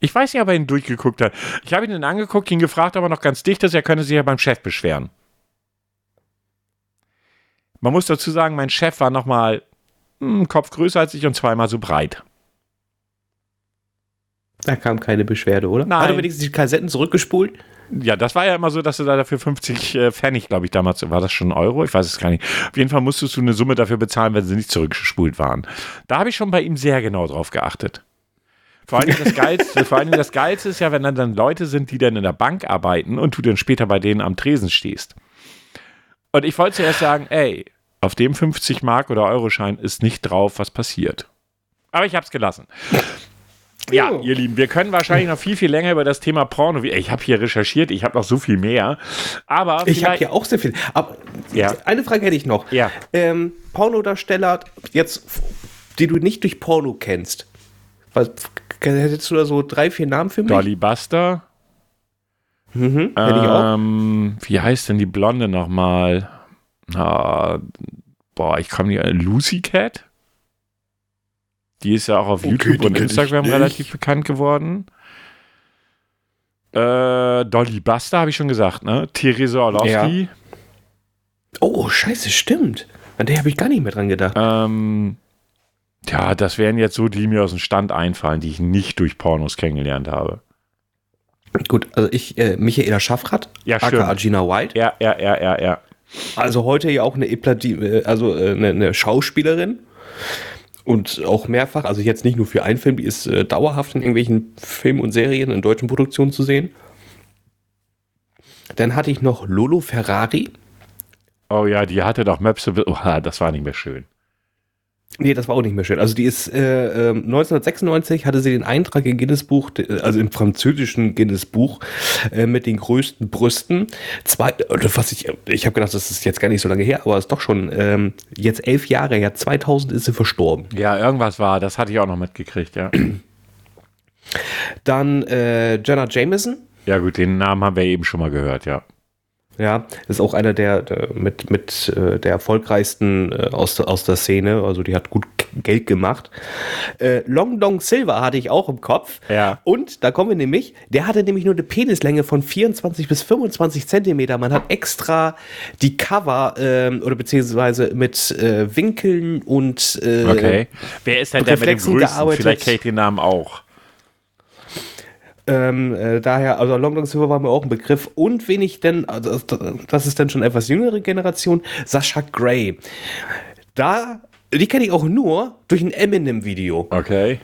Ich weiß nicht, ob er ihn durchgeguckt hat. Ich habe ihn dann angeguckt, ihn gefragt, aber noch ganz dicht ist, er könne sich ja beim Chef beschweren. Man muss dazu sagen, mein Chef war nochmal einen Kopf größer als ich und zweimal so breit. Da kam keine Beschwerde, oder? Nein. Hat er wenigstens die Kassetten zurückgespult? Ja, das war ja immer so, dass du da dafür 50 äh, Pfennig, glaube ich, damals, war das schon ein Euro? Ich weiß es gar nicht. Auf jeden Fall musstest du eine Summe dafür bezahlen, wenn sie nicht zurückgespult waren. Da habe ich schon bei ihm sehr genau drauf geachtet. Vor allem das Geilste, *laughs* vor allem das Geilste ist ja, wenn dann, dann Leute sind, die dann in der Bank arbeiten und du dann später bei denen am Tresen stehst. Und ich wollte zuerst sagen, ey, auf dem 50 Mark oder Euroschein ist nicht drauf, was passiert. Aber ich habe es gelassen. Ja, ihr Lieben, wir können wahrscheinlich noch viel, viel länger über das Thema Porno. Ich habe hier recherchiert, ich habe noch so viel mehr. Aber Ich habe hier auch sehr viel. Aber Ja. eine Frage hätte ich noch. Ja. Ähm, Pornodarsteller, jetzt, die du nicht durch Porno kennst. Was, hättest du da so drei, vier Namen für mich? Dolly Buster. Mhm. Ähm, wie heißt denn die Blonde nochmal? Ah, boah, ich komme nicht. Lucy Cat? Die ist ja auch auf Okay, YouTube und Instagram relativ bekannt geworden. Äh, Dolly Buster habe ich schon gesagt, ne? Theresa Orlowski. Oh, scheiße, stimmt. An der habe ich gar nicht mehr dran gedacht. Ähm, ja, das wären jetzt so die, die mir aus dem Stand einfallen, die ich nicht durch Pornos kennengelernt habe. Gut, also ich, äh, Michaela Schaffrath, Ja, aka. Gina White. Ja, ja, ja, ja, ja. Also heute ja auch eine, Eplati äh, also äh, eine, eine Schauspielerin. Und auch mehrfach, also jetzt nicht nur für einen Film, die ist äh, dauerhaft in irgendwelchen Filmen und Serien in deutschen Produktionen zu sehen. Dann hatte ich noch Lolo Ferrari. Oh ja, die hatte doch Möpse. Oh, das war nicht mehr schön. Nee, das war auch nicht mehr schön. Also die ist äh, ähm, 1996 hatte sie den Eintrag im Guinness Buch, de- also im französischen Guinness Buch äh, mit den größten Brüsten. Zwei, was ich, ich habe gedacht, das ist jetzt gar nicht so lange her, aber es ist doch schon ähm, jetzt elf Jahre her. 2000 ist sie verstorben. Ja, irgendwas war, das hatte ich auch noch mitgekriegt, ja. Dann äh, Jenna Jameson. Ja, gut, den Namen haben wir eben schon mal gehört, ja. Ja, ist auch einer der, der mit, mit äh, der erfolgreichsten äh, aus, der- aus der Szene. Also die hat gut Geld gemacht. Äh, Long Dong Silver hatte ich auch im Kopf. Ja. Und da kommen wir nämlich, der hatte nämlich nur eine Penislänge von 24 bis 25 Zentimeter. Man hat extra die Cover ähm, oder beziehungsweise mit äh, Winkeln und äh, Okay. Wer ist denn der mit dem größten? gearbeitet. Vielleicht kenne ich den Namen auch. Ähm, äh, daher, also Long Long Silver war mir auch ein Begriff. Und wen ich denn, also das- ist dann schon etwas jüngere Generation, Sascha Gray. Da, die kenne ich auch nur durch ein Eminem-Video. Okay.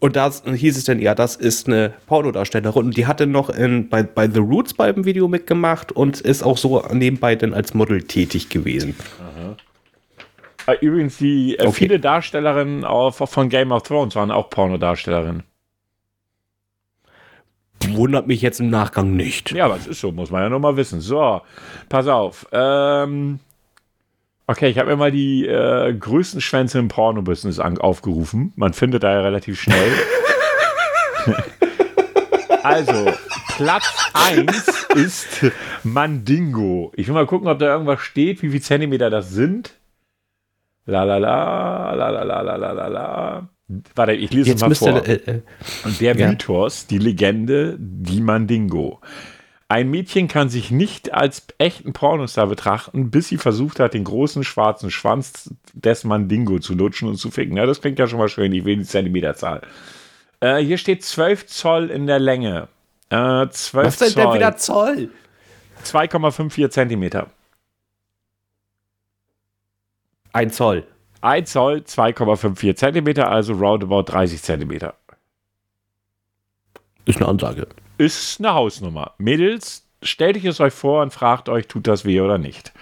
Und da hieß es dann, ja, das ist eine Pornodarstellerin. Und die hatte noch in, bei, bei The Roots beim Video mitgemacht und ist auch so nebenbei dann als Model tätig gewesen. Äh, Übrigens, die äh, Okay. viele Darstellerinnen von Game of Thrones waren auch Pornodarstellerinnen. Wundert mich jetzt im Nachgang nicht. Ja, aber es ist so, muss man ja nur mal wissen. So, pass auf. Ähm, okay, ich habe mir mal die äh, größten Schwänze im Porno-Business aufgerufen. Man findet da ja relativ schnell. *laughs* also, Platz 1 ist Mandingo. Ich will mal gucken, ob da irgendwas steht, wie viel Zentimeter das sind. La la la, la la la la la la la. Warte, ich lese es Jetzt mal vor. äh, äh, Und der Ja. Mythos, die Legende, die Mandingo. Ein Mädchen kann sich nicht als echten Pornostar betrachten, bis sie versucht hat, den großen schwarzen Schwanz des Mandingo zu lutschen und zu ficken. Ja, das klingt ja schon mal schön. Ich will die Zentimeterzahl. Äh, hier steht 12 Zoll in der Länge. Äh, 12 was denn denn Zoll. wieder Zoll? 2,54 Zentimeter. Ein Zoll. 1 Zoll, 2,54 Zentimeter, also roundabout 30 Zentimeter. Ist eine Ansage. ist eine Hausnummer. Mädels, stellt euch es euch vor und fragt euch, tut das weh oder nicht.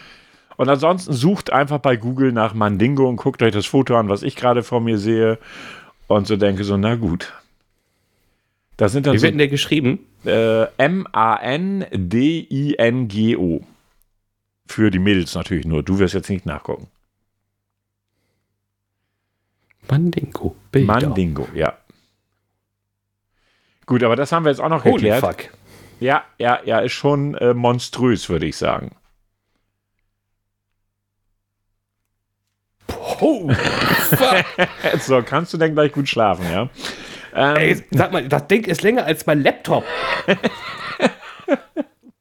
Und ansonsten sucht einfach bei Google nach Mandingo und guckt euch das Foto an, was ich gerade vor mir sehe. Und so denke so, na gut. Da sind dann Wie so wird denn der geschrieben? äh, M-A-N-D-I-N-G-O. Für die Mädels natürlich nur. Du wirst jetzt nicht nachgucken. Mandingo. Bilder. Mandingo, ja. Gut, aber das haben wir jetzt auch noch Holy geklärt. fuck. Ja, ja, ja, ist schon äh, monströs, würde ich sagen. Oh, fuck. *laughs* So, kannst du denn gleich gut schlafen, ja? Ähm, Ey, sag mal, das Ding ist länger als mein Laptop.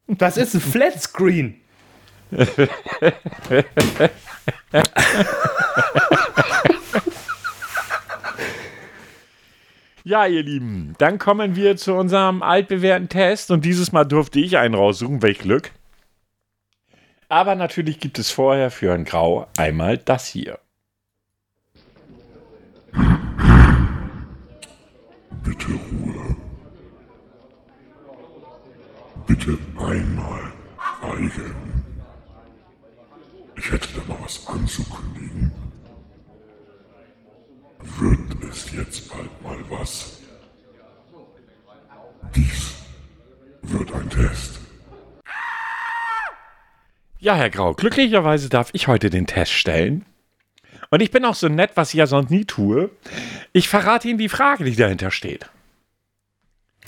Das ist ein Flatscreen. *laughs* Ja, ihr Lieben, dann kommen wir zu unserem altbewährten Test und dieses Mal durfte ich einen raussuchen, welch Glück. Aber natürlich gibt es vorher für ein Grau einmal das hier. Bitte Ruhe. Bitte einmal schweigen. Ich hätte da noch was anzukündigen. Wird es jetzt bald mal was? Dies wird ein Test. Ja, Herr Grau, glücklicherweise darf ich heute den Test stellen. Und ich bin auch so nett, was ich ja sonst nie tue. Ich verrate Ihnen die Frage, die dahinter steht.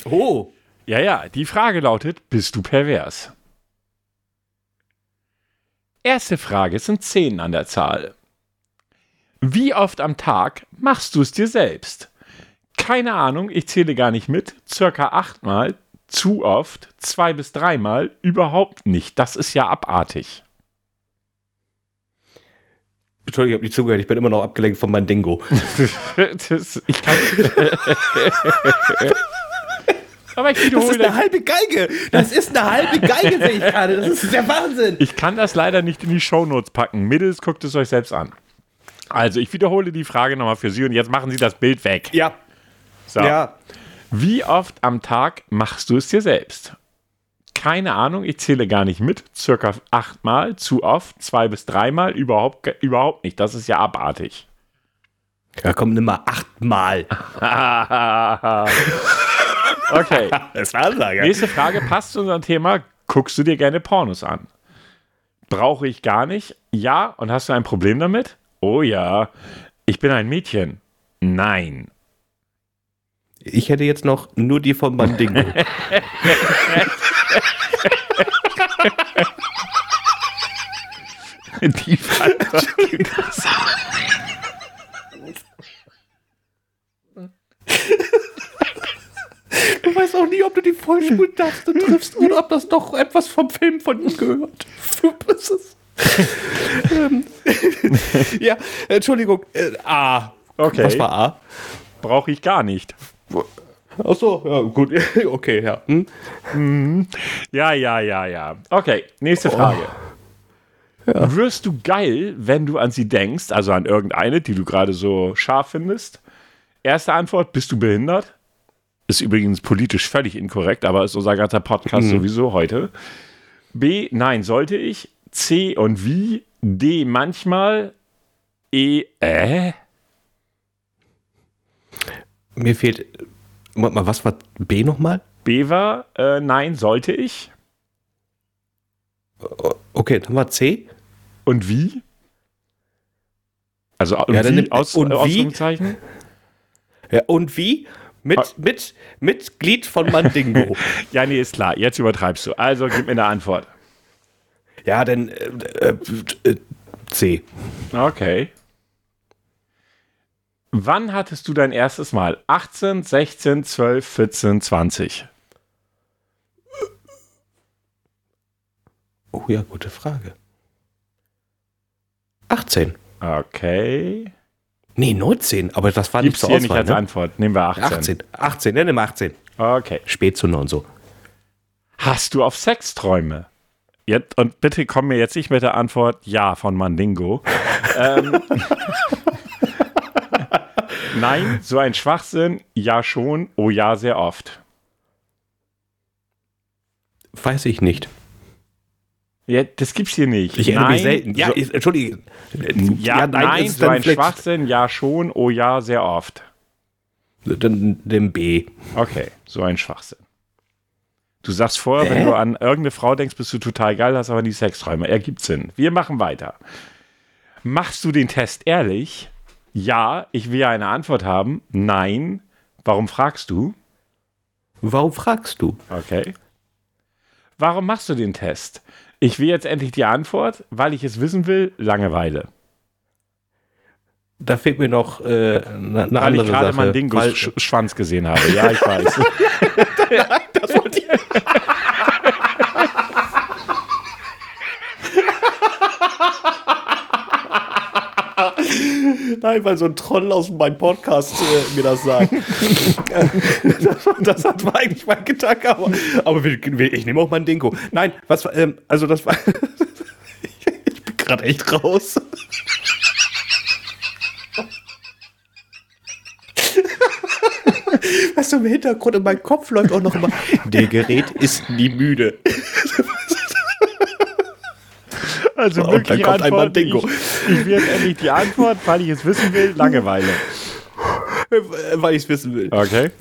Oh. Ja, ja, die Frage lautet, bist du pervers? Erste Frage, es sind zehn an der Zahl. Wie oft am Tag machst du es dir selbst? Keine Ahnung, ich zähle gar nicht mit. Circa achtmal, zu oft, zwei bis dreimal, überhaupt nicht. Das ist ja abartig. Entschuldigung, ich habe nicht zugehört. Ich bin immer noch abgelenkt von Mandingo. *laughs* Das, ich kann, *laughs* Aber ich Das wiederhole, ist eine halbe Geige. Das ist eine halbe Geige, sehe ich gerade. Das ist der Wahnsinn. ich kann das leider nicht in die Shownotes packen. Mittels guckt es euch selbst an. Also, ich wiederhole die Frage nochmal für Sie und jetzt machen Sie das Bild weg. Ja, So. ja. Wie oft am Tag machst du es dir selbst? Keine Ahnung, ich zähle gar nicht mit. Circa achtmal, zu oft, zwei bis dreimal, überhaupt, überhaupt nicht. Das ist ja abartig. Ja, komm, nimm mal achtmal. *laughs* okay, Das war Ansage. nächste Frage passt zu unserem Thema. Guckst du dir gerne Pornos an? Brauche ich gar nicht. Ja, und hast du ein Problem damit? Oh ja. Ich bin ein Mädchen. Nein. Ich hätte jetzt noch nur die von Mandingo. *laughs* Die Du weißt auch nie, ob du die Vollspultaste triffst oder ob das doch etwas vom Film von ihm gehört. Das ist- Ähm, ja, Entschuldigung. Äh, A. Okay. Was war A? brauche ich gar nicht. Ach so, ja, gut. *laughs* Okay, ja. Hm? Ja, ja, ja, ja. Okay, nächste Frage. Wirst du geil, wenn du an sie denkst, also an irgendeine, die du gerade so scharf findest? Erste Antwort, bist du behindert? Ist übrigens politisch völlig inkorrekt, aber ist unser ganzer Podcast sowieso heute. B, nein, sollte ich. C und wie? D, manchmal. E, äh? Mir fehlt. Moment mal, was war B nochmal? B war, äh, nein, sollte ich. Okay, dann war C. Und wie? Also und Ja, wie? Aus, und wie? Ausrufezeichen? Ja, und wie? Mit, Ah. mit, Mitglied von Mandingo. *laughs* Ja, nee, ist klar. Jetzt übertreibst du. Also gib mir eine Antwort. Ja, dann äh, äh, äh, C. Okay. Wann hattest du dein erstes Mal? 18, 16, 12, 14, 20. Oh ja, gute Frage. 18. Okay. Nee, 19, aber das war Gibt's nicht zur hier nicht Auswahl. als ne? Antwort. Nehmen wir 18. 18. 18, ne, nimm 18. Okay. Spätzünder und so. Hast du auf Sexträume? Jetzt, und bitte komm mir jetzt nicht mit der Antwort Ja von Mandingo. *laughs* ähm, Nein, so ein Schwachsinn. Ja schon. Oh ja, sehr oft. Weiß ich nicht. Ja, das gibt's hier nicht. Ich erinnere mich Nein, selten. Ja, so, ich, entschuldige. ja, nein, ist so ein Schwachsinn. Ja schon. Oh ja, sehr oft. Dem B. Okay, so ein Schwachsinn. Du sagst vorher, wenn du an irgendeine Frau denkst, bist du total geil, hast aber nie Sexträume. Ergibt Sinn. Wir machen weiter. Machst du den Test ehrlich? Ja, ich will eine Antwort haben. Nein. Warum fragst du? Warum fragst du? Okay. Warum machst du den Test? Ich will jetzt endlich die Antwort, weil ich es wissen will. Langeweile. Da fehlt mir noch äh, eine, Weil andere ich gerade Sache. meinen Dingos Weil- Sch Schwanz gesehen habe. Ja, ich weiß. *laughs* Das wollte ich. Nein, weil so ein Troll aus meinem Podcast äh, mir das sagt. das, das hat war eigentlich mein Gedanke, aber, aber ich nehme auch mein Dingo. Nein, was ähm, also das war. *laughs* ich bin gerade echt raus. *laughs* Weißt du, im Hintergrund in meinem Kopf läuft auch noch immer, *laughs* der Gerät ist nie müde. *laughs* Also Und wirklich dann kommt ein Antwort, Mandingo. Ich, ich will jetzt endlich die Antwort, weil ich es wissen will. Langeweile. Weil ich es wissen will. Okay.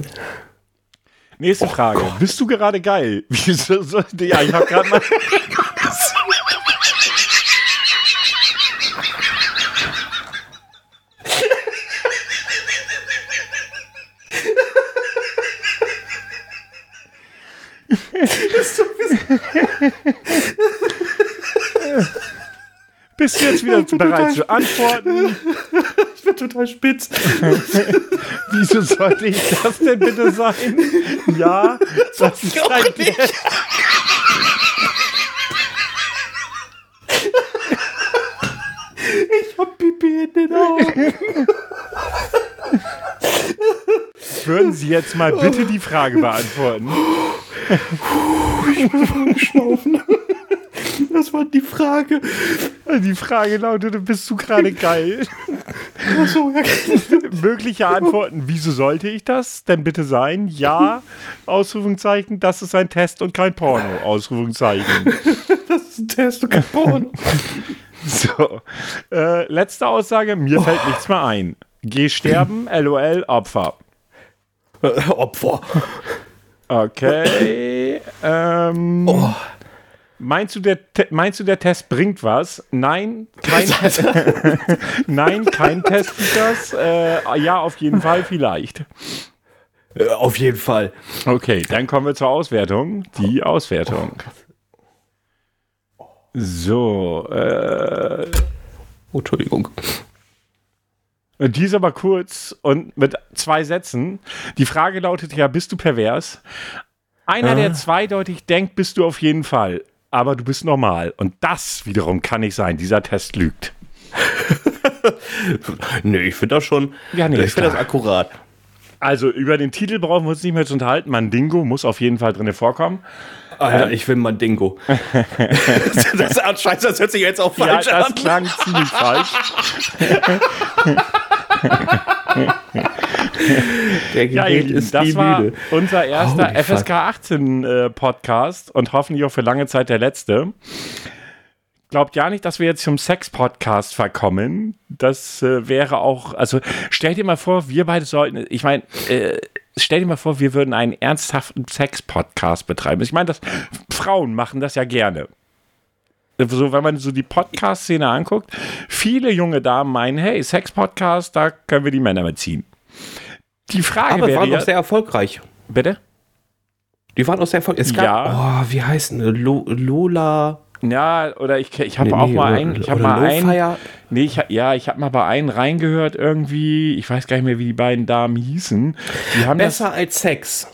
Nächste Frage. Bist du gerade geil? Ja, ich habe gerade mal. *laughs* Bist du jetzt wieder bereit zu antworten? *laughs* Ich bin total spitz. *laughs* Wieso sollte ich das denn bitte sein? Ja, das ist ein Test. Ich hab Pipi in den Augen. Würden Sie jetzt mal bitte die Frage beantworten? Schnaufen. *laughs* Das war die Frage. Die Frage lautete, bist du gerade geil? Achso, ja. Mögliche Antworten, wieso sollte ich das denn bitte sein? Ja, Ausrufungszeichen, das ist ein Test und kein Porno, Ausrufungszeichen. Das ist ein Test und kein Porno. So, äh, letzte Aussage, mir fällt nichts mehr ein. Geh sterben, LOL, Opfer. Äh, Opfer. Okay. Ähm, meinst, du, der, Te- meinst du, der Test bringt was? Nein, kein, *laughs* Nein, kein Test tut das. Äh, ja, auf jeden Fall, vielleicht. Äh, Auf jeden Fall. Okay, dann kommen wir zur Auswertung. Die Auswertung. So, äh, Oh, Entschuldigung. Die ist aber kurz und mit zwei Sätzen. Die Frage lautet ja, bist du pervers? Einer, der zweideutig denkt, bist du auf jeden Fall. Aber du bist normal. Und das wiederum kann nicht sein. Dieser Test lügt. *laughs* Nee, ich finde das schon. Ja, nee, ich finde das akkurat. Also über den Titel brauchen wir uns nicht mehr zu unterhalten. Mandingo muss auf jeden Fall drin vorkommen. Alter, ich will mal Dingo. *laughs* das, ah, scheiße, das hört sich jetzt auch Ja, falsch das an. klang ziemlich falsch. *laughs* *laughs* Der Ja, Lieben, das war unser erster Holy fuck. FSK 18 äh, Podcast und hoffentlich auch für lange Zeit der letzte. Glaubt ja nicht, dass wir jetzt zum Sex-Podcast verkommen. Das äh, wäre auch, also stell dir mal vor, wir beide sollten, ich meine, äh, stell dir mal vor, wir würden einen ernsthaften Sex-Podcast betreiben. Ich meine, das, Frauen machen das ja gerne. So, wenn man so die Podcast-Szene anguckt, viele junge Damen meinen, hey, Sex-Podcast, da können wir die Männer mitziehen. Die Frage Aber wäre waren ja, doch sehr erfolgreich. bitte? Die waren auch sehr erfolgreich. Es gab, Ja. oh, wie heißt denn Lo Lola? Ja, oder ich, ich habe Nee, auch nee, mal oder- einen, ich habe mal einen, nee, ich, ja, ich habe mal bei einen reingehört irgendwie, ich weiß gar nicht mehr, wie die beiden Damen hießen. Die haben Besser als Sex.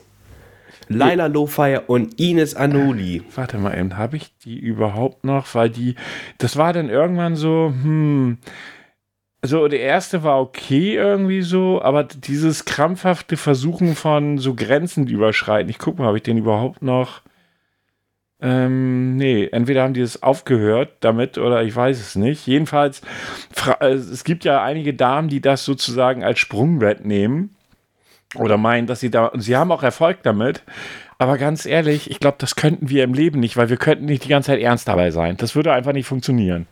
Laila Lofire und Ines Anoli. warte mal eben, habe ich die überhaupt noch, weil die, das war dann irgendwann so, hm, so der erste war okay irgendwie so, aber dieses krampfhafte Versuchen von so Grenzen überschreiten, ich gucke mal, habe ich den überhaupt noch, ähm, nee, entweder haben die es aufgehört damit oder ich weiß es nicht. Jedenfalls, äh, es gibt ja einige Damen, die das sozusagen als Sprungbrett nehmen oder meinen, dass sie da, und sie haben auch Erfolg damit. Aber ganz ehrlich, ich glaube, das könnten wir im Leben nicht, weil wir könnten nicht die ganze Zeit ernst dabei sein. Das würde einfach nicht funktionieren.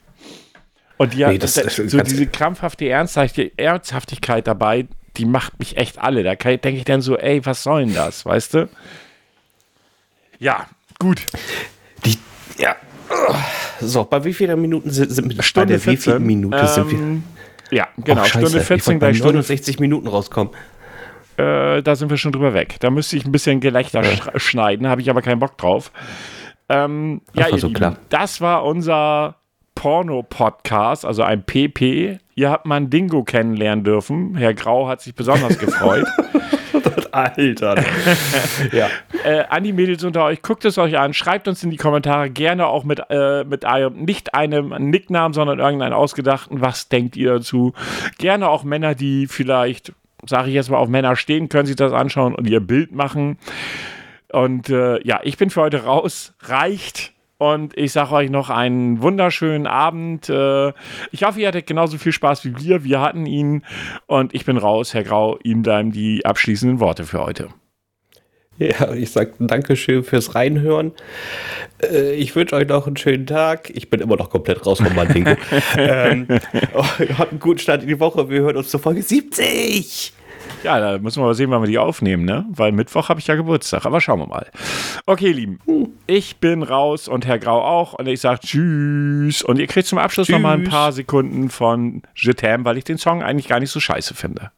Und die, Nee, das- das- so diese krampfhafte Ernsthafti- Ernsthaftigkeit dabei, die macht mich echt alle. Da denke ich dann so, ey, was soll denn das, weißt du? Ja, gut. Die, ja. So, bei wie vielen Minuten sind, sind Stunde bei der 14, wie vielen Minute ähm, sind wir? Ja, genau, Och, Stunde 14, gleich Stunde 60 Minuten rauskommen. Äh, da sind wir schon drüber weg. Da müsste ich ein bisschen Gelächter ja. schneiden, habe ich aber keinen Bock drauf. Ähm, ja, so, klar. das war unser Porno-Podcast, also ein PP. Ihr habt mal einen Dingo kennenlernen dürfen. Herr Grau hat sich besonders gefreut. *laughs* Alter. *laughs* ja. Äh, an die Mädels unter euch, guckt es euch an, schreibt uns in die Kommentare gerne auch mit, äh, mit einem, nicht einem Nicknamen, sondern irgendeinen ausgedachten. Was denkt ihr dazu? Gerne auch Männer, die vielleicht, sage ich jetzt mal, auf Männer stehen, können sich das anschauen und ihr Bild machen. Und äh, ja, ich bin für heute raus. Reicht. Und ich sage euch noch einen wunderschönen Abend. Äh, ich hoffe, ihr hattet genauso viel Spaß wie wir. Wir hatten ihn. Und ich bin raus, Herr Grau. Ihm bleiben die abschließenden Worte für heute. Ja, ich sage Dankeschön fürs Reinhören. Äh, ich wünsche euch noch einen schönen Tag. Ich bin immer noch komplett raus vom Mandingo. *laughs* ähm, oh, habt einen guten Start in die Woche. Wir hören uns zur Folge 70. Ja, da müssen wir mal sehen, wann wir die aufnehmen, ne? Weil Mittwoch habe ich ja Geburtstag, aber schauen wir mal. Okay, Lieben, ich bin raus und Herr Grau auch und ich sage Tschüss. Und ihr kriegt zum Abschluss noch mal ein paar Sekunden von Je t'aime, weil ich den Song eigentlich gar nicht so scheiße finde.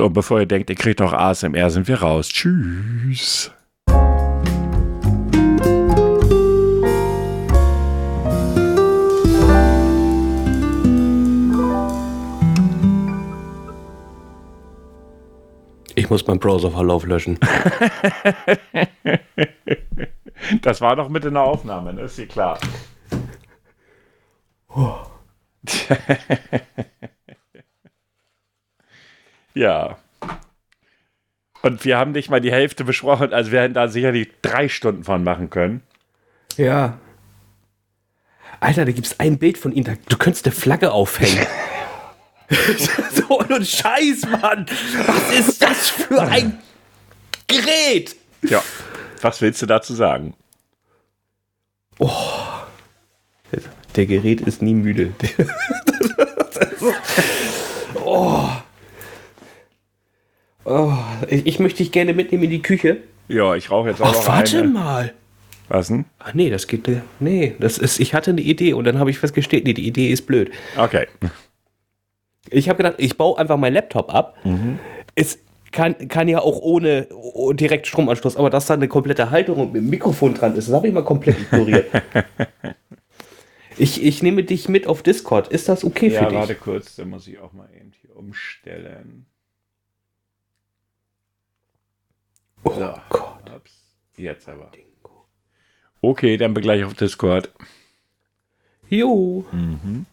So, bevor ihr denkt, ihr kriegt noch ASMR, sind wir raus. Tschüss. Ich muss meinen Browserverlauf löschen. *laughs* das war doch mit in der Aufnahme, ne? ist dir klar. Oh. *laughs* Ja. Und wir haben nicht mal die Hälfte besprochen, also wir hätten da sicherlich drei Stunden von machen können. Ja. Alter, da gibt es ein Bild von ihm, da, du könntest eine Flagge aufhängen. *laughs* so ein Scheiß, Mann. Was ist das für ein Gerät? Ja. Was willst du dazu sagen? Oh. Der Gerät ist nie müde. *laughs* oh. Oh, ich, ich, möchte dich gerne mitnehmen in die Küche. Ja, ich rauche jetzt auch Ach, noch warte eine. mal. Was denn? Ach nee, das geht. Nee, das ist. Ich hatte eine Idee und dann habe ich festgestellt, nee, die Idee ist blöd. Okay. Ich habe gedacht, ich baue einfach meinen Laptop ab. Mhm. Es kann, kann ja auch ohne direkt Stromanschluss, aber dass da eine komplette Halterung und mit dem Mikrofon dran ist, das habe ich mal komplett ignoriert. *laughs* ich, ich nehme dich mit auf Discord. Ist das okay ja, für dich? Ja, warte kurz, dann muss ich auch mal eben hier umstellen. Oh so. Gott. Ups. Jetzt aber. Okay, dann begleich auf Discord. Jo. Mhm.